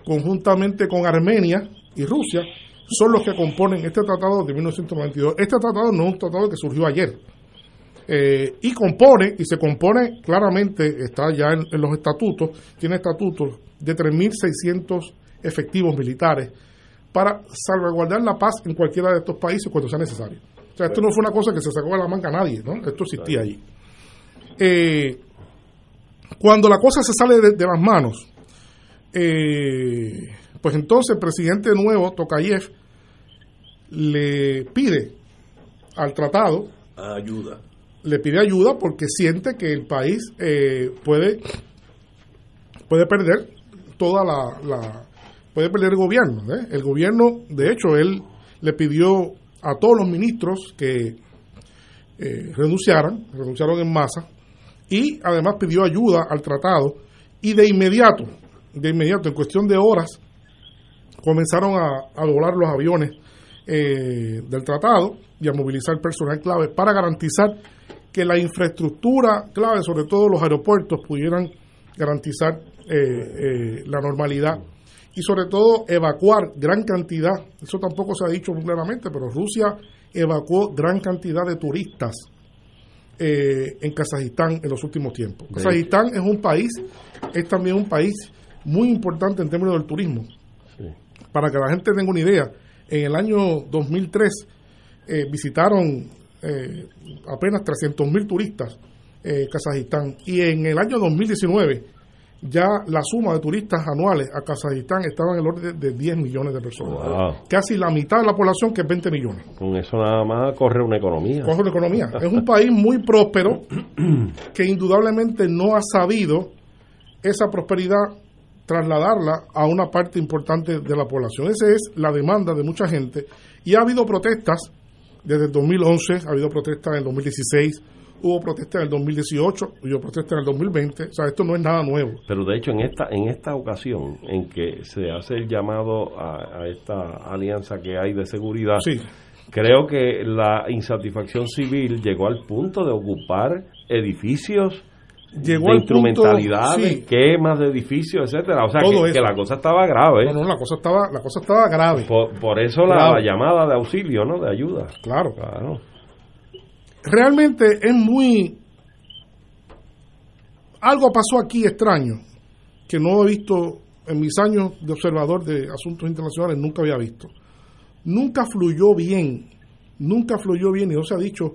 conjuntamente con Armenia y Rusia, son los que componen este tratado de 1992. Este tratado no es un tratado que surgió ayer. Eh, y compone, y se compone claramente, está ya en, en los estatutos, tiene estatutos de 3.600 efectivos militares para salvaguardar la paz en cualquiera de estos países cuando sea necesario. O sea, esto no fue una cosa que se sacó de la manga a nadie, ¿no? Esto existía allí. Eh, cuando la cosa se sale de, de las manos, eh, pues entonces el presidente nuevo, Tokayev, le pide al tratado Ayuda. Le pide ayuda porque siente que el país eh, puede puede perder toda la, puede perder el gobierno ¿eh? el gobierno de hecho él le pidió a todos los ministros que eh, renunciaran renunciaron en masa y además pidió ayuda al tratado y de inmediato de inmediato en cuestión de horas comenzaron a, a volar los aviones eh, del tratado y a movilizar personal clave para garantizar que la infraestructura clave, sobre todo los aeropuertos, pudieran garantizar eh, eh, la normalidad y sobre todo evacuar gran cantidad, eso tampoco se ha dicho muy claramente, pero Rusia evacuó gran cantidad de turistas eh, en Kazajistán en los últimos tiempos. Kazajistán es un país, es también un país muy importante en términos del turismo. Para que la gente tenga una idea, en el año 2003 eh, visitaron eh, apenas 300.000 turistas eh, Kazajistán y en el año 2019 ya la suma de turistas anuales a Kazajistán estaba en el orden de 10 millones de personas. Wow. Casi la mitad de la población que es 20 millones. Con eso nada más corre una economía. Coge la economía. Es un país muy próspero que indudablemente no ha sabido esa prosperidad trasladarla a una parte importante de la población. Esa es la demanda de mucha gente. Y ha habido protestas desde el 2011, ha habido protestas en el 2016, hubo protestas en el 2018, hubo protestas en el 2020. O sea, esto no es nada nuevo. Pero de hecho en esta en esta ocasión en que se hace el llamado a, a esta alianza que hay de seguridad, creo que la insatisfacción civil llegó al punto de ocupar edificios Llegó de al punto- instrumentalidades, sí. quemas de edificios, etcétera. O sea que, la cosa estaba grave. No, no, la cosa estaba, la cosa estaba grave. Por, por eso la, la llamada de auxilio, ¿no? De ayuda. Claro. Claro. realmente es muy... Algo pasó aquí extraño, que no he visto en mis años de observador de asuntos internacionales, nunca había visto. Nunca fluyó bien, nunca fluyó bien y no se ha dicho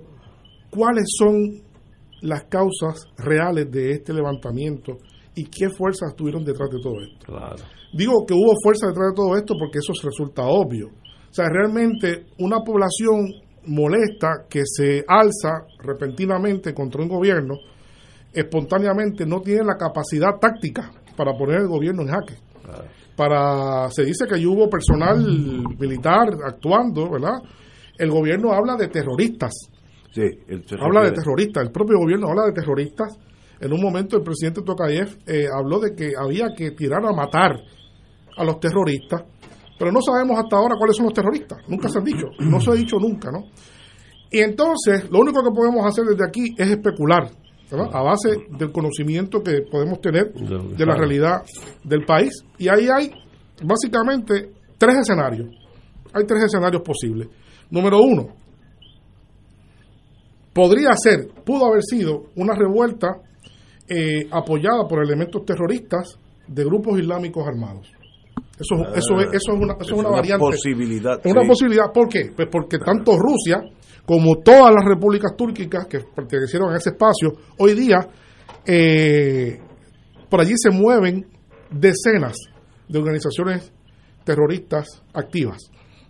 cuáles son las causas reales de este levantamiento y qué fuerzas estuvieron detrás de todo esto. Claro. Digo que hubo fuerza detrás de todo esto porque eso resulta obvio. O sea, realmente una población molesta que se alza repentinamente contra un gobierno, espontáneamente no tiene la capacidad táctica para poner el gobierno en jaque. Para, se dice que hubo personal militar actuando, ¿verdad? El gobierno habla de terroristas. Sí, el- se Habla de terroristas, el propio gobierno habla de terroristas. En un momento el presidente Tokayev eh, habló de que había que tirar a matar a los terroristas, pero no sabemos hasta ahora cuáles son los terroristas. Nunca se han dicho, no se ha dicho nunca, ¿no? Y entonces, lo único que podemos hacer desde aquí es especular, ¿verdad? A base del conocimiento que podemos tener de la realidad del país. Y ahí hay básicamente tres escenarios. Hay tres escenarios posibles. Número uno, podría ser, pudo haber sido una revuelta eh, apoyada por elementos terroristas de grupos islámicos armados. Eso, eso, es, eso es una, eso es una una variante. posibilidad, una sí. posibilidad. ¿Por qué? Pues porque tanto Rusia como todas las repúblicas túrquicas que pertenecieron a ese espacio, hoy día eh, por allí se mueven decenas de organizaciones terroristas activas,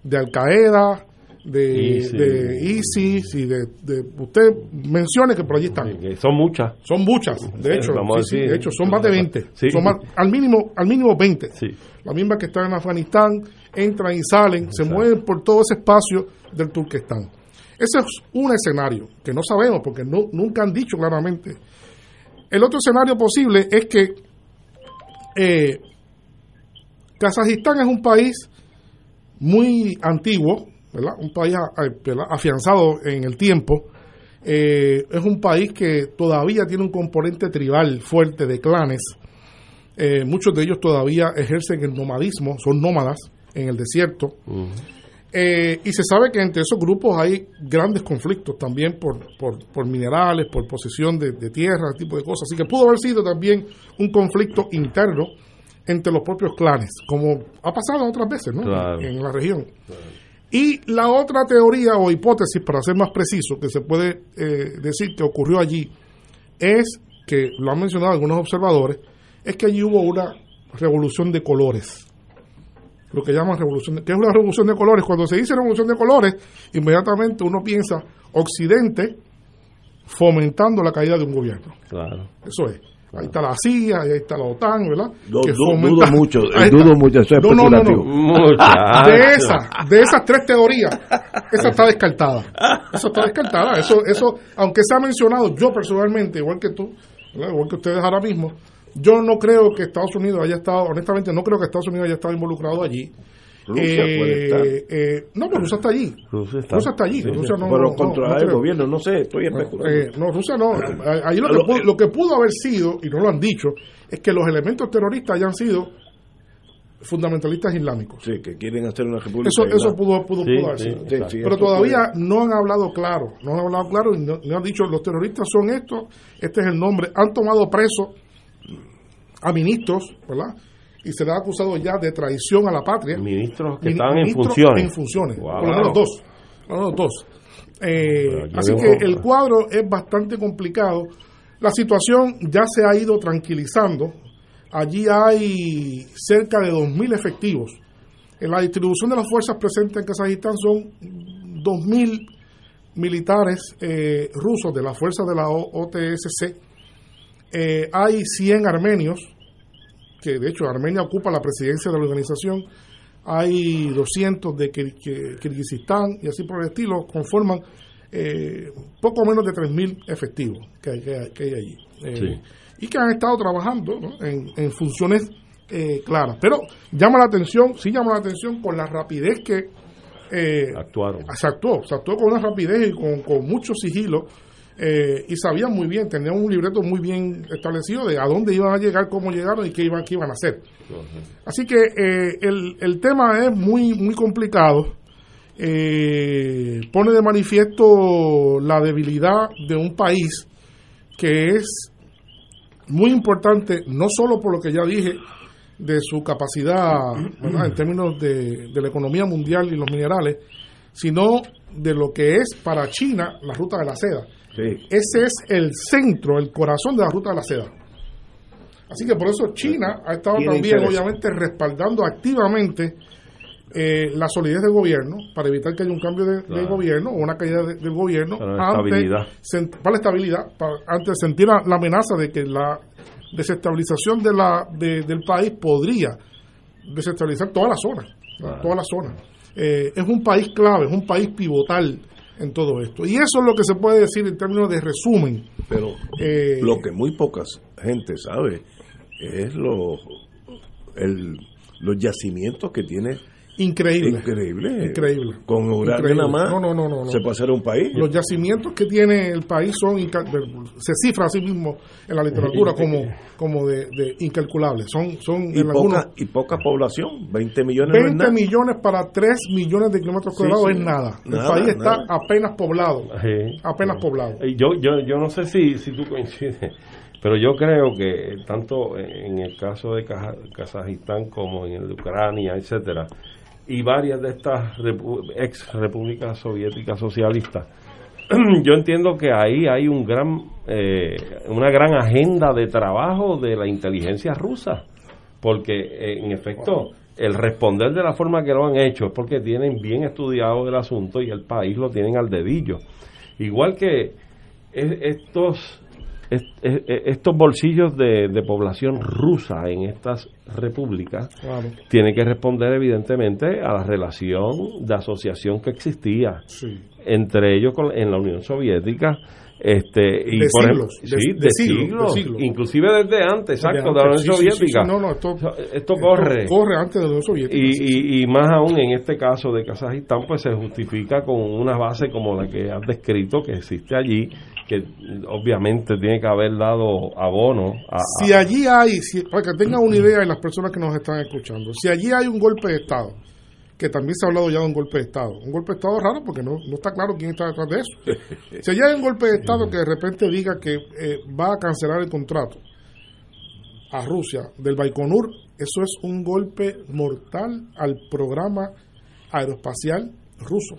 de Al Qaeda, de ISIS. de ISIS y de, de- usted mencione que por allí están. Son muchas. Son muchas, de hecho, Vamos a sí, sí, decir. de hecho son más de 20. Sí. Son más- al mínimo al mínimo 20. Las mismas que están en Afganistán entran y salen, se mueven por todo ese espacio del Turquestán. Ese es un escenario que no sabemos porque no, nunca han dicho claramente. El otro escenario posible es que eh, Kazajistán es un país muy antiguo, ¿verdad? Un país afianzado en el tiempo. Eh, es un país que todavía tiene un componente tribal fuerte de clanes. Eh, muchos de ellos todavía ejercen el nomadismo, son nómadas en el desierto. Eh, y se sabe que entre esos grupos hay grandes conflictos también por, por, por minerales, por posesión de, de tierra, ese tipo de cosas. Así que pudo haber sido también un conflicto interno entre los propios clanes, como ha pasado otras veces ¿no? Claro. en la región. Y la otra teoría o hipótesis, para ser más preciso, que se puede eh, decir que ocurrió allí, es que, lo han mencionado algunos observadores, es que allí hubo una revolución de colores lo que llaman revolución, de- que es una revolución de colores. Cuando se dice revolución de colores, inmediatamente uno piensa Occidente fomentando la caída de un gobierno. Claro. Eso es. Ahí está la CIA, ahí está la OTAN, ¿verdad? Que fomenta- dudo mucho, dudo mucho, eso es no, no. De esas, de esas tres teorías, esa está descartada. Esa está descartada. Eso, eso, aunque se ha mencionado, yo personalmente, igual que tú, ¿verdad? igual que ustedes ahora mismo, yo no creo que Estados Unidos haya estado, honestamente, no creo que Estados Unidos haya estado involucrado allí. Rusia puede estar. eh, no, pero Rusia está allí. Rusia está, allí. Sí, Rusia sí. no, Pero no- controlar no el gobierno, no sé, estoy especulando. Eh, no, Rusia no. Ahí lo que, Lo- pudo, lo que pudo haber sido, y no lo han dicho, es que los elementos terroristas hayan sido fundamentalistas islámicos. Sí, que quieren hacer una república. Eso, eso pudo, pudo, Sí, pudo sí, sí, Pero todavía puede. no han hablado claro, no han hablado claro y no, no han dicho los terroristas son estos, este es el nombre. Han tomado preso a ministros, ¿verdad? Y se les ha acusado ya de traición a la patria. Ministros que estaban en ministros funciones. En funciones, Wow. por lo menos dos. Por lo menos dos. Eh, así que el cuadro es bastante complicado. La situación ya se ha ido tranquilizando. Allí hay cerca de 2.000 efectivos. En la distribución de las fuerzas presentes en Kazajistán son 2.000 militares eh, rusos de la fuerza de la OTSC. Eh, hay 100 armenios, que de hecho Armenia ocupa la presidencia de la organización. Hay 200 de Kir- Kir- Kirguistán y así por el estilo, conforman eh, poco menos de 3.000 efectivos que hay, que hay- que hay allí. Eh, Sí. Y que han estado trabajando ¿no? en, en funciones eh, claras. Pero llama la atención, sí llama la atención con la rapidez que eh, Actuaron. se actuó, se actuó con una rapidez y con, con mucho sigilo eh, y sabían muy bien, tenían un libreto muy bien establecido de a dónde iban a llegar, cómo llegaron y qué iban, qué iban a hacer. Así que eh, el, el tema es muy, muy complicado. Eh, pone de manifiesto la debilidad de un país que es muy importante, no solo por lo que ya dije de su capacidad ¿verdad? en términos de, de la economía mundial y los minerales, sino de lo que es para China la ruta de la seda. Ese es el centro, el corazón de la ruta de la seda. Así que por eso China ha estado también, obviamente, respaldando activamente eh, la solidez del gobierno para evitar que haya un cambio de, gobierno o una caída de- del gobierno Para la estabilidad. sen- para la estabilidad, para, antes de sentir la, la amenaza de que la desestabilización de la, de- del país podría desestabilizar toda la zona, toda la zona. Eh, es un país clave, es un país pivotal en todo esto. Y eso es lo que se puede decir en términos de resumen. Pero Eh, lo que muy poca gente sabe es lo, el, los yacimientos que tiene. Increíble. Increíble. Increíble. Con uranio nada más. No, no, no, no, no. Se puede hacer un país. Los yacimientos que tiene el país son se cifra así mismo en la literatura como como de, de incalculables. Son son y, en algunos poca, y poca población. 20 millones no es 20 nada. millones para 3 millones de kilómetros Sí, cuadrados sí. es nada. El Nada, país está apenas poblado. Sí. Apenas poblado. Y yo, yo, yo no sé si, si tú coincides, pero yo creo que tanto en el caso de Kazajistán como en el de Ucrania, etcétera, y varias de estas ex repúblicas soviéticas socialistas, yo entiendo que ahí hay un gran, eh, una gran agenda de trabajo de la inteligencia rusa, porque eh, en efecto el responder de la forma que lo han hecho es porque tienen bien estudiado el asunto y el país lo tienen al dedillo. Igual que es- estos es- es- estos bolsillos de, de población rusa en estas repúblicas Claro. tienen que responder evidentemente a la relación de asociación que existía Sí. entre ellos con- en la Unión Soviética Este, y De por siglos, ejemplo, sí, de de, siglos, siglos, de siglos. inclusive desde antes, exacto, de la Unión sí, Soviética. sí, no, no, esto, esto corre. corre antes de la Unión Soviética. Y, y, y más aún en este caso de Kazajistán, pues se justifica con una base como la que has descrito que existe allí, que obviamente tiene que haber dado abono a, Si allí hay, si- para que tengan una idea de las personas que nos están escuchando, si allí hay un golpe de Estado, que también se ha hablado ya de un golpe de Estado, un golpe de Estado raro porque no, no está claro quién está detrás de eso. Si allí hay un golpe de Estado que de repente diga que eh, va a cancelar el contrato a Rusia del Baikonur, eso es un golpe mortal al programa aeroespacial ruso.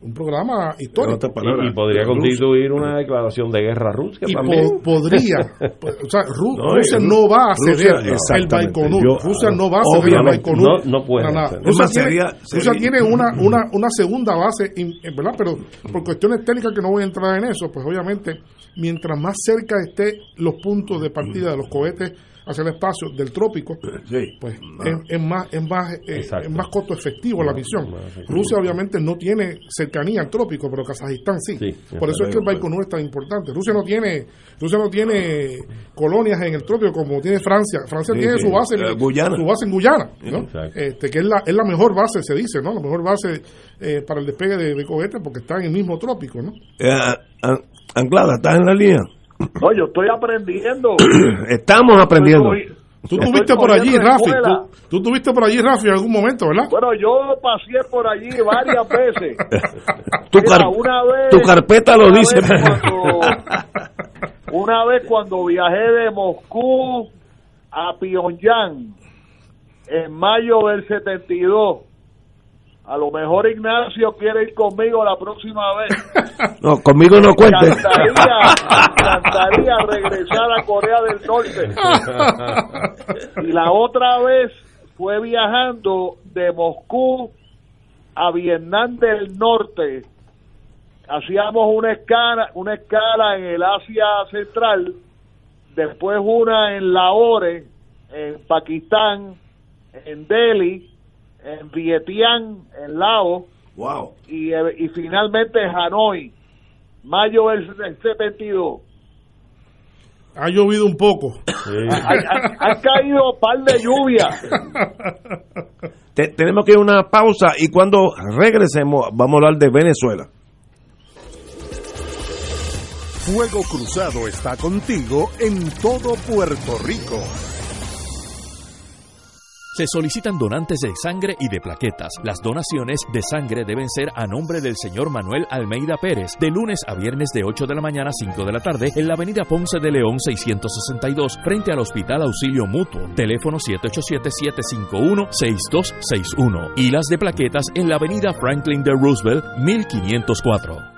Un programa histórico. y, y podría constituir una declaración de guerra a Rusia Y también. po- podría, pues, o sea, Ru- No, Rusia no va a Rusia, ceder el exactamente. Baikonur. Yo- Rusia no va a ceder el Baikonur. no- no puede. Rusia, tiene, sería- Rusia sería- tiene una, una, una segunda base, eh, ¿verdad? Pero por cuestiones técnicas que no voy a entrar en eso, pues obviamente, mientras más cerca esté los puntos de partida de los cohetes hacia el espacio del trópico, pues es, es más es más eh, es más costo efectivo la misión. Rusia obviamente no tiene cercanía al trópico, pero Kazajistán sí. Por eso es que el Baikonur es tan importante. Rusia no tiene Rusia no tiene colonias en el trópico como tiene Francia. Francia Sí, tiene su base Eh, en, Guyana. su base en Guyana. Este, que es la, es la mejor base, se dice, ¿no? La mejor base eh, para el despegue de, de cohetes porque está en el mismo trópico, ¿no? Eh, An- Anclada, ¿estás en la línea? No, yo estoy aprendiendo. Estamos aprendiendo. Tú Estoy tuviste por allí, Rafi. Tú, tú tuviste por allí, Rafi, en algún momento, ¿verdad? Bueno, yo pasé por allí varias veces. Tu, Mira, car- una vez- tu carpeta lo una dice. vez cuando- una vez cuando viajé de Moscú a Pyongyang en mayo del 72. A lo mejor Ignacio quiere ir conmigo la próxima vez. No, conmigo no encantaría, me encantaría regresar a Corea del Norte. Y la otra vez fue viajando de Moscú a Vietnam del Norte. Hacíamos una escala, una escala en el Asia Central, después una en Lahore, en Pakistán, en Delhi, en Vientiane, en Laos, Wow. y, eh, y finalmente Hanoi, mayo del 72. Ha llovido un poco. Ha, ha- ha caído un par de lluvia. Te- tenemos que ir a una pausa y cuando regresemos vamos a hablar de Venezuela. Fuego Cruzado está contigo en todo Puerto Rico. Se solicitan donantes de sangre y de plaquetas. Las donaciones de sangre deben ser a nombre del señor Manuel Almeida Pérez, de lunes a viernes de 8 de la mañana a 5 de la tarde, en la avenida Ponce de León 662, frente al Hospital Auxilio Mutuo. Teléfono 787-751-6261. Y las de plaquetas en la avenida Franklin de Roosevelt 1504.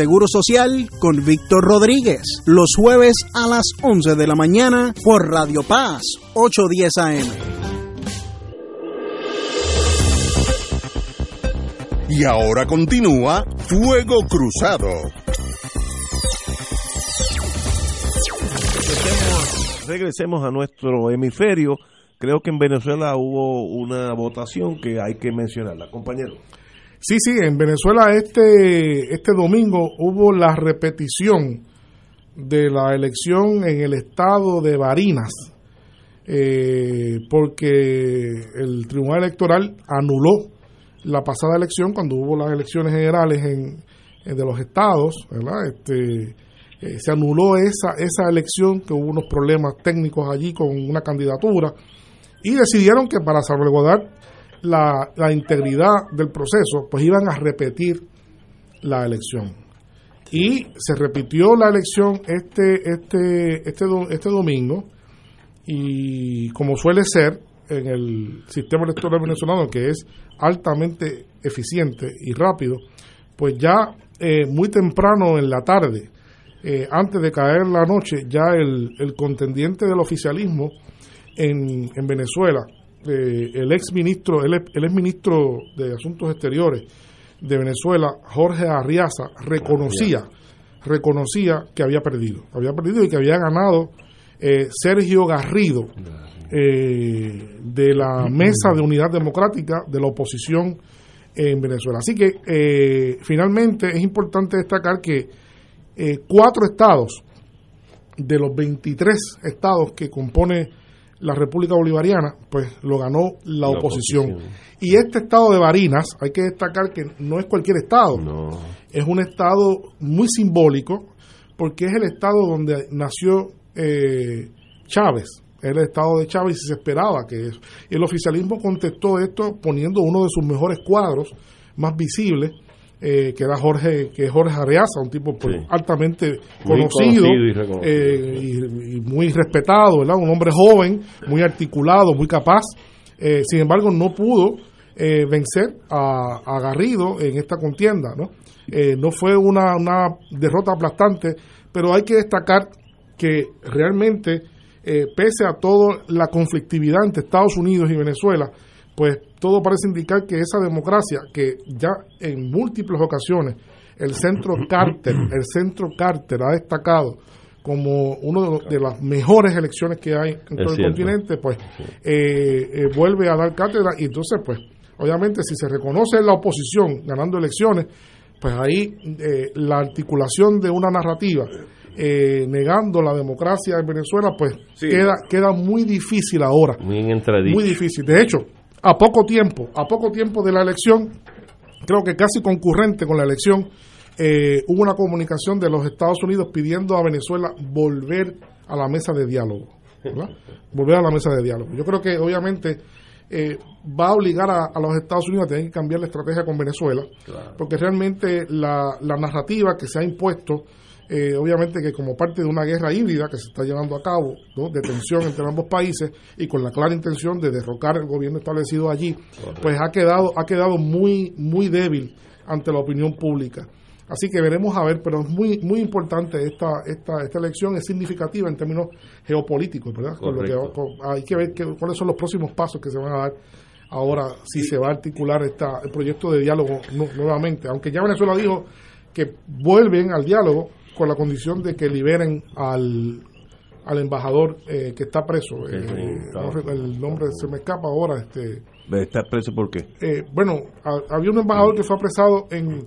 Seguro Social con Víctor Rodríguez, los jueves a las 11 de la mañana por Radio Paz 810 AM. Y ahora continúa Fuego Cruzado. regresemos a nuestro hemisferio, creo que en Venezuela hubo una votación que hay que mencionarla, compañero. Sí, sí, en Venezuela este, este domingo hubo la repetición de la elección en el estado de Barinas, eh, porque el Tribunal Electoral anuló la pasada elección cuando hubo las elecciones generales en, de los estados, ¿verdad? Este, eh, se anuló esa, esa elección, que hubo unos problemas técnicos allí con una candidatura, y decidieron que para salvaguardar la, la integridad del proceso, pues iban a repetir la elección. Y se repitió la elección este, este, este, este domingo, y como suele ser en el sistema electoral venezolano, que es altamente eficiente y rápido, pues ya eh, muy temprano en la tarde, eh, antes de caer la noche, ya el, el contendiente del oficialismo en, en Venezuela, eh, el ex ministro, el, el ex ministro de Asuntos Exteriores de Venezuela, Jorge Arriaza, reconocía, reconocía que había perdido, había perdido y que había ganado eh, Sergio Garrido eh, de la Mesa de Unidad Democrática de la oposición en Venezuela. Así que finalmente es importante destacar que cuatro estados de los 23 estados que compone la República Bolivariana, pues lo ganó la, La oposición. oposición. Y este estado de Barinas, hay que destacar que no es cualquier estado, es un estado muy simbólico, porque es el estado donde nació eh, Chávez, el estado de Chávez y se esperaba que eso. El oficialismo contestó esto poniendo uno de sus mejores cuadros, más visibles, eh, que era Jorge, que es Jorge Arreaza, un tipo pues, Sí. altamente Muy conocido, conocido y reconocido. eh, y, y muy respetado, ¿verdad? Un hombre joven, muy articulado, muy capaz. Eh, sin embargo, no pudo vencer a, a Garrido en esta contienda, ¿no? No fue una, una derrota aplastante, pero hay que destacar que realmente, pese a toda la conflictividad entre Estados Unidos y Venezuela, pues todo parece indicar que esa democracia, que ya en múltiples ocasiones el centro Carter, el centro Carter ha destacado como una de, los- de las mejores elecciones que hay en todo el continente, pues eh, eh, vuelve a dar cátedra y entonces pues obviamente si se reconoce la oposición ganando elecciones, pues ahí eh, la articulación de una narrativa eh, negando la democracia en Venezuela, pues Sí. queda, queda muy difícil ahora. Muy. Muy difícil. De hecho, a poco tiempo, a poco tiempo de la elección, creo que casi concurrente con la elección, eh, hubo una comunicación de los Estados Unidos pidiendo a Venezuela volver a la mesa de diálogo. ¿verdad? Volver a la mesa de diálogo. Yo creo que obviamente eh, va a obligar a, a los Estados Unidos a tener que cambiar la estrategia con Venezuela, porque realmente la, la narrativa que se ha impuesto, eh, obviamente que como parte de una guerra híbrida que se está llevando a cabo, ¿no? de tensión entre ambos países y con la clara intención de derrocar el gobierno establecido allí, pues ha quedado, ha quedado muy, muy débil ante la opinión pública. Así que veremos a ver, pero es muy, muy importante esta, esta, esta elección, es significativa en términos geopolíticos, ¿verdad? Con lo que- con- hay que ver que- cuáles son los próximos pasos que se van a dar ahora, si se va a articular esta, el proyecto de diálogo nu- nuevamente. Aunque ya Venezuela dijo que vuelven al diálogo con la condición de que liberen al, al embajador eh, que está preso. Sí, eh, el nombre se me escapa ahora. este ¿Está preso por qué? eh, Bueno, ha- había un embajador que fue apresado en,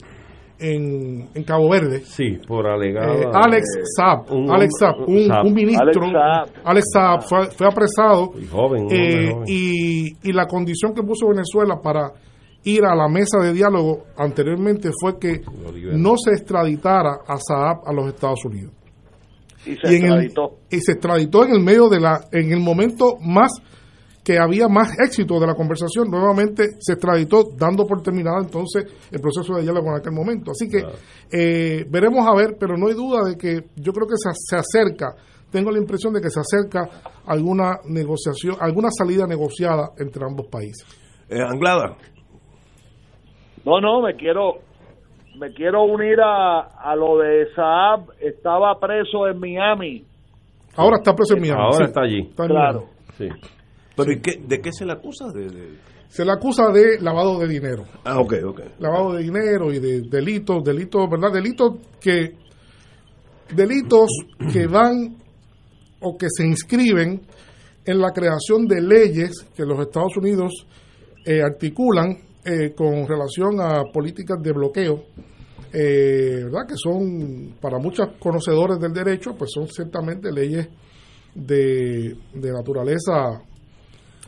en, en Cabo Verde. Sí, por alegada. Eh, Alex Saab, un- Alex Saab, un, Saab. un ministro, Alex Saab. Alex Saab fue, fue apresado Y joven, eh, joven. y, y la condición que puso Venezuela para ir a la mesa de diálogo anteriormente fue que no se extraditara a Saab a los Estados Unidos. Y se en el- extraditó. y se extraditó en el medio de la, en el momento más que había más éxito de la conversación, nuevamente se extraditó dando por terminado entonces el proceso de diálogo en aquel momento. Así que eh, veremos a ver, pero no hay duda de que yo creo que se, se acerca, tengo la impresión de que se acerca alguna negociación, alguna salida negociada entre ambos países. Eh, Anglada. No, no, me quiero me quiero unir a, a lo de Saab. Estaba preso en Miami. Ahora está preso en Miami. Ahora sí. está allí. Está Claro. Sí. ¿Pero ¿y qué- ¿de qué se le acusa? De, de- Se le acusa de lavado de dinero. Ah, ok, ok. lavado de dinero y de delitos, delitos, ¿verdad? Delitos que delitos que van o que se inscriben en la creación de leyes que los Estados Unidos eh, articulan eh, con relación a políticas de bloqueo, eh, ¿verdad? Que son, para muchos conocedores del derecho, pues son ciertamente leyes de, de naturaleza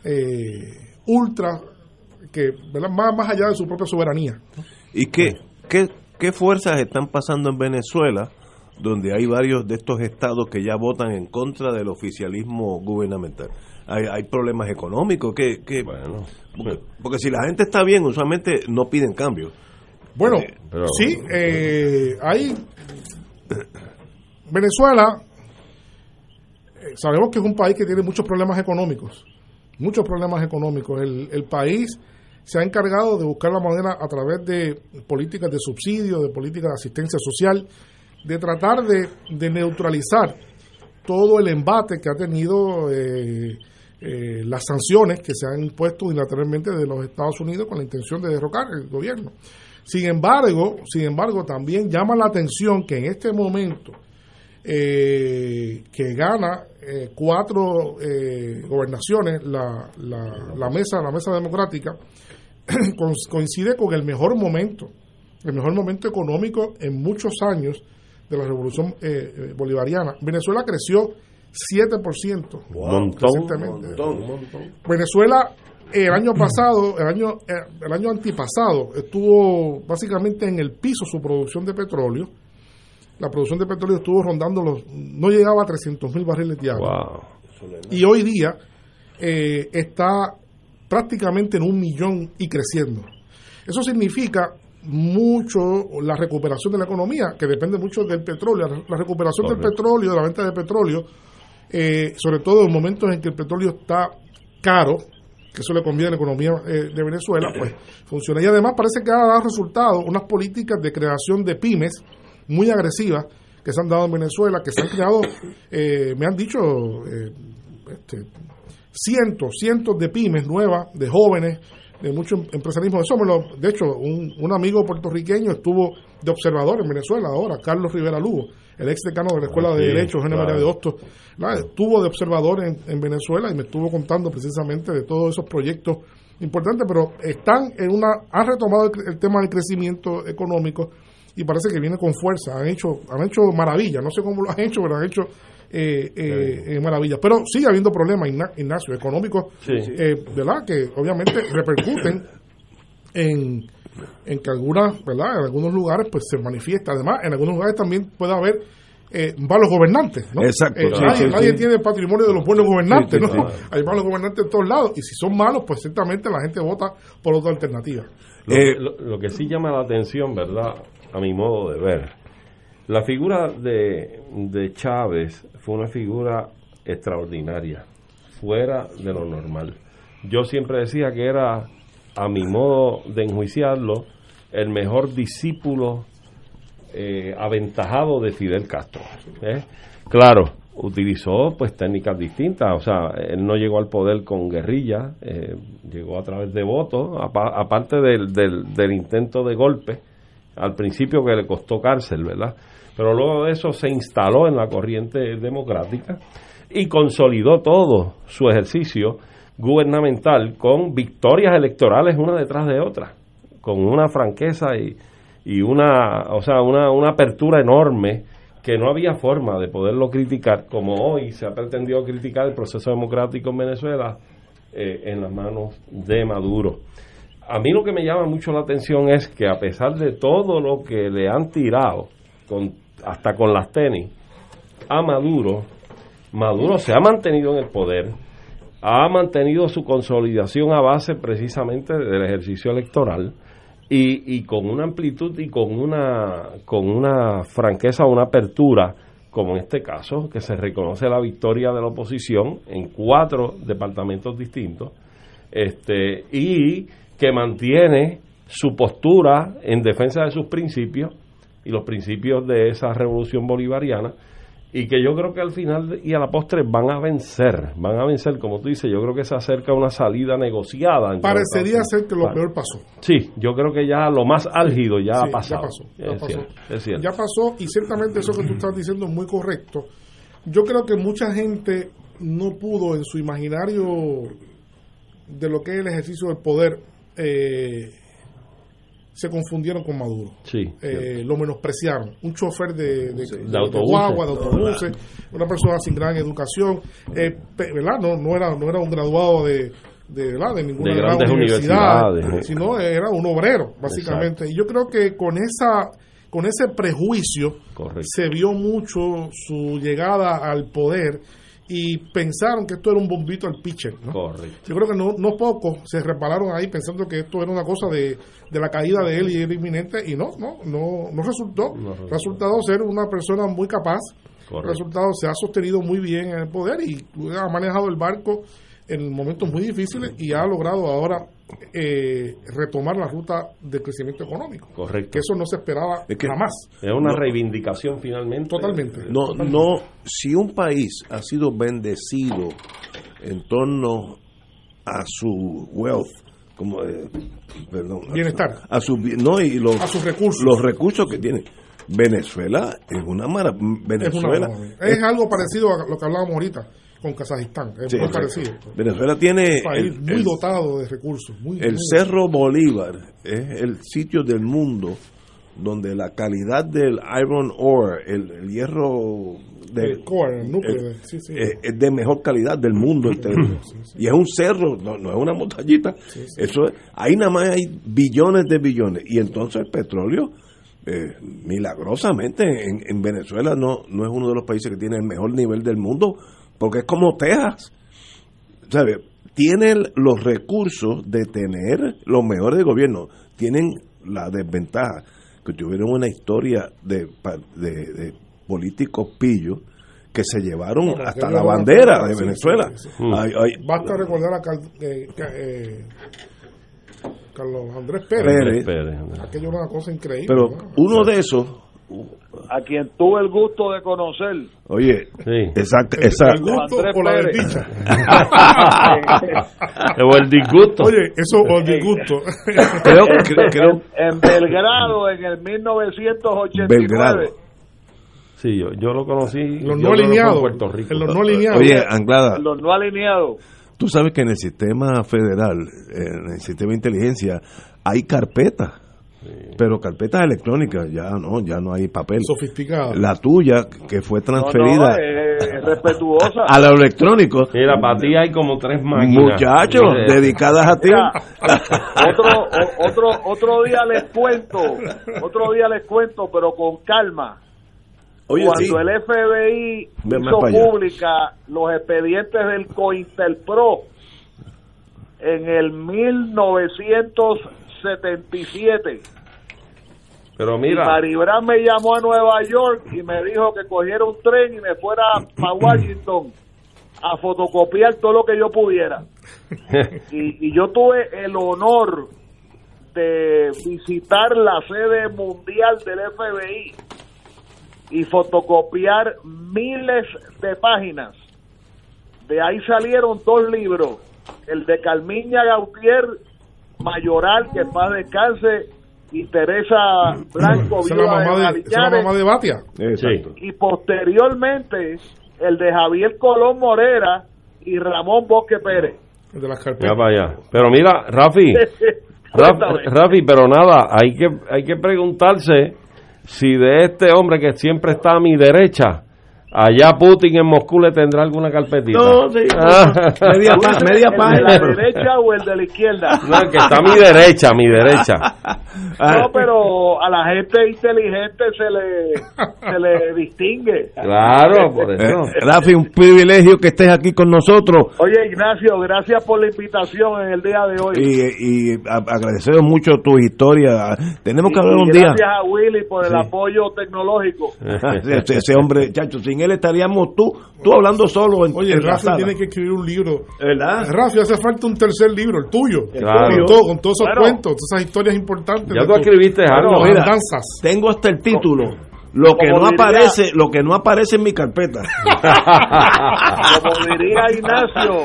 eh, ultra, que ¿verdad? Más, más allá de su propia soberanía. ¿Y qué, qué, qué fuerzas están pasando en Venezuela, donde hay varios de estos estados que ya votan en contra del oficialismo gubernamental? Hay, hay problemas económicos, que, que porque, porque si la gente está bien, usualmente no piden cambio. Bueno, sí, eh, hay Venezuela, eh, sabemos que es un país que tiene muchos problemas económicos, muchos problemas económicos. El, el país se ha encargado de buscar la manera a través de políticas de subsidio, de políticas de asistencia social, de tratar de, de neutralizar todo el embate que ha tenido eh, eh, las sanciones que se han impuesto unilateralmente de los Estados Unidos con la intención de derrocar el gobierno. Sin embargo, sin embargo, también llama la atención que en este momento eh, que gana eh, cuatro eh, gobernaciones la, la, la mesa la mesa democrática co- coincide con el mejor momento el mejor momento económico en muchos años de la revolución eh, bolivariana Venezuela creció 7% Montón, recientemente. montón, Venezuela el año pasado, el año eh, el año antipasado estuvo básicamente en el piso su producción de petróleo. La producción de petróleo estuvo rondando los no llegaba a 300 mil barriles diarios. Y hoy día eh, está prácticamente en un millón y creciendo. Eso significa mucho la recuperación de la economía, que depende mucho del petróleo. La- recuperación del petróleo, de la venta de petróleo, eh, sobre todo en momentos en que el petróleo está caro, que eso le conviene a la economía eh, de Venezuela, pues funciona. Y además parece que ha dado resultados unas políticas de creación de pymes muy agresivas que se han dado en Venezuela, que se han creado, eh, me han dicho, eh, este, cientos, cientos de pymes nuevas, de jóvenes, de mucho em- empresarismo. Eso me lo- de hecho, un, un amigo puertorriqueño estuvo de observador en Venezuela ahora, Carlos Rivera Lugo, el ex decano de la Escuela de Derecho, Eugenio claro. María de Hostos, estuvo de observador en, en Venezuela y me estuvo contando precisamente de todos esos proyectos importantes, pero están en una, han retomado el, tema del crecimiento económico y parece que viene con fuerza, han hecho, han hecho maravillas, no sé cómo lo han hecho, pero han hecho eh, eh, eh, maravillas. Pero sigue habiendo problemas, Igna- Ignacio, económicos, Sí. eh, ¿verdad? Que obviamente repercuten en, en que algunas, ¿verdad? En algunos lugares pues se manifiesta. Además, en algunos lugares también puede haber eh, malos gobernantes, ¿no? Exacto, Eh, sí, nadie sí, nadie sí. tiene el patrimonio de los buenos gobernantes, Sí, sí, ¿no? sí. Hay malos gobernantes en todos lados y si son malos, pues ciertamente la gente vota por otra alternativa. Lo, que- lo- lo que sí llama la atención, ¿verdad? A mi modo de ver, la figura de, de Chávez fue una figura extraordinaria, fuera de lo normal. Yo siempre decía que era, a mi modo de enjuiciarlo, el mejor discípulo eh, aventajado de Fidel Castro. ¿eh? Claro, utilizó pues técnicas distintas, o sea, él no llegó al poder con guerrilla, eh, llegó a través de votos, apa- aparte del, del, del intento de golpe, al principio que le costó cárcel, ¿verdad? Pero luego de eso se instaló en la corriente democrática y consolidó todo su ejercicio gubernamental con victorias electorales una detrás de otra, con una franqueza y, y una, o sea, una, una apertura enorme que no había forma de poderlo criticar, como hoy se ha pretendido criticar el proceso democrático en Venezuela eh, en las manos de Maduro. A mí lo que me llama mucho la atención es que a pesar de todo lo que le han tirado, con, hasta con las tenis, a Maduro, Maduro se ha mantenido en el poder, ha mantenido su consolidación a base precisamente del ejercicio electoral y, con una amplitud y con una, con una franqueza, una apertura, como en este caso, que se reconoce la victoria de la oposición en cuatro departamentos distintos, este, y que mantiene su postura en defensa de sus principios y los principios de esa revolución bolivariana y que yo creo que al final y a la postre van a vencer, van a vencer, como tú dices, yo creo que se acerca una salida negociada. Parecería ser que lo peor pasó. Sí, yo creo que ya lo más álgido ya Sí, ha pasado. Ya pasó, ya Es pasó. cierto, es cierto. Ya pasó y ciertamente eso que tú estás diciendo es muy correcto. yo creo que mucha gente no pudo en su imaginario de lo que es el ejercicio del poder eh, se confundieron con Maduro. Sí. Eh, lo menospreciaron. Un chofer de, de, de autobuses. guagua, de autobuses, una persona sin gran educación, eh, ¿verdad? No, no, era, no era un graduado de, de, ¿verdad? de ninguna De gran universidad, universidades. sino era un obrero, básicamente. Y yo creo que con esa con ese prejuicio Correcto. se vio mucho su llegada al poder y pensaron que esto era un bombito al pitcher. ¿no? Correcto. Yo creo que no, no pocos se repararon ahí pensando que esto era una cosa de, de la caída de él y era inminente y no, no, no, no resultó. No resultó. Resultado ser una persona muy capaz. Correcto. Resultado se ha sostenido muy bien en el poder y ha manejado el barco en momentos muy difíciles y ha logrado ahora eh, retomar la ruta del crecimiento económico. Correcto. Que eso no se esperaba jamás. Es una No. reivindicación finalmente. Totalmente. No, no, si un país ha sido bendecido en torno a su wealth, como, eh, perdón, Bienestar. a su, no, y los, A sus recursos. los recursos que tiene. Venezuela es una. Es, una Venezuela, maravilla. es algo parecido a lo que hablábamos ahorita con Kazajistán. Es Sí, muy parecido. Venezuela tiene Un país el- muy el- dotado de recursos. Muy, El muy- Cerro Bolívar es el sitio del mundo donde la calidad del iron ore, el, el hierro de, El core, el núcleo, sí, sí. eh, es de mejor calidad del mundo entero. Y es un cerro, no, no es una montañita. Eso es- ahí nada más hay billones de billones. Y entonces el petróleo, eh, milagrosamente, en, en Venezuela no, no es uno de los países que tiene el mejor nivel del mundo, porque es como Texas. ¿sabe? Tienen los recursos de tener los mejores de gobierno. Tienen la desventaja que tuvieron una historia de, pa- de, de políticos pillos que se llevaron hasta la bandera de Venezuela. sí, sí. Ay, ay, Basta recordar a Cal- eh, ca- eh, Carlos Andrés Pérez. Pérez. Pérez. Aquello era una cosa increíble. pero ¿no? uno de esos, A quien tuve el gusto de conocer. oye, Sí. exacto, El- el exacto. gusto Andrés o la Pérez. desdicha. O el disgusto. Oye, eso o el disgusto. Creo, creo, creo- En Belgrado, en el 1989. Belgrado. Sí, yo, yo lo conocí. Los no alineados. En Puerto Rico. En los no alineados. Oye, Anglada, Los no alineados. tú sabes que en el sistema federal, en el sistema de inteligencia, hay carpetas. Pero carpetas electrónicas, ya no, ya no hay papel. Sofisticado. La tuya, que fue No, no, transferida es respetuosa. a lo electrónico, Mira, para ti hay como tres máquinas. muchachos, dedicadas a ti. Mira, otro, o- otro, otro día les cuento, otro día les cuento, pero con calma. Oye, Cuando sí. el FBI hizo pública los expedientes del COINTELPRO en el 1977, Pero y mira, Maribran me llamó a Nueva York y me dijo que cogiera un tren y me fuera para Washington a fotocopiar todo lo que yo pudiera. y, y yo tuve el honor de visitar la sede mundial del FBI y fotocopiar miles de páginas. De ahí salieron dos libros, el de Calmiña Gautier, Mayoral, que en paz descanse, y Teresa Blanco, es la mamá de, la mamá de Batia. Exacto. y posteriormente el de Javier Colón Morera y Ramón Bosque Pérez. De las ya. Pero mira, Rafi, Raf-. Rafi, pero nada, hay que, hay que preguntarse si de este hombre que siempre está a mi derecha, allá Putin en Moscú le tendrá alguna carpetita. No, sí, Ah. media, pa- media ¿El de página. la derecha o el de la izquierda? No, el que está a mi derecha, a mi derecha. No, pero a la gente inteligente se le, se le distingue. Claro, por eh, eso. Rafi, un privilegio que estés aquí con nosotros. Oye, Ignacio, gracias por la invitación en el día de hoy. y, y agradecemos mucho tu historia. Tenemos que Y- hablar un día. Gracias a Willy por el Sí. apoyo tecnológico. ese, ese hombre, chacho, sin él estaríamos tú, tú hablando solo en, Oye, en Rafi tiene que escribir un libro. ¿Verdad? Rafi, hace falta un tercer libro, el tuyo. Claro. Con, todo- con todos esos cuentos, todas esas historias importantes. Ya tú escribiste algo. mira. andanzas. Tengo hasta el título. Lo que no diría- aparece, lo que no aparece en mi carpeta. Como diría Ignacio,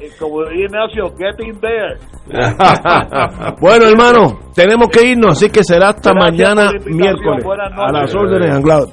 eh, como diría Ignacio, get in there. bueno, hermano, tenemos que irnos, así que será hasta Gracias mañana miércoles. A las órdenes, Anglado.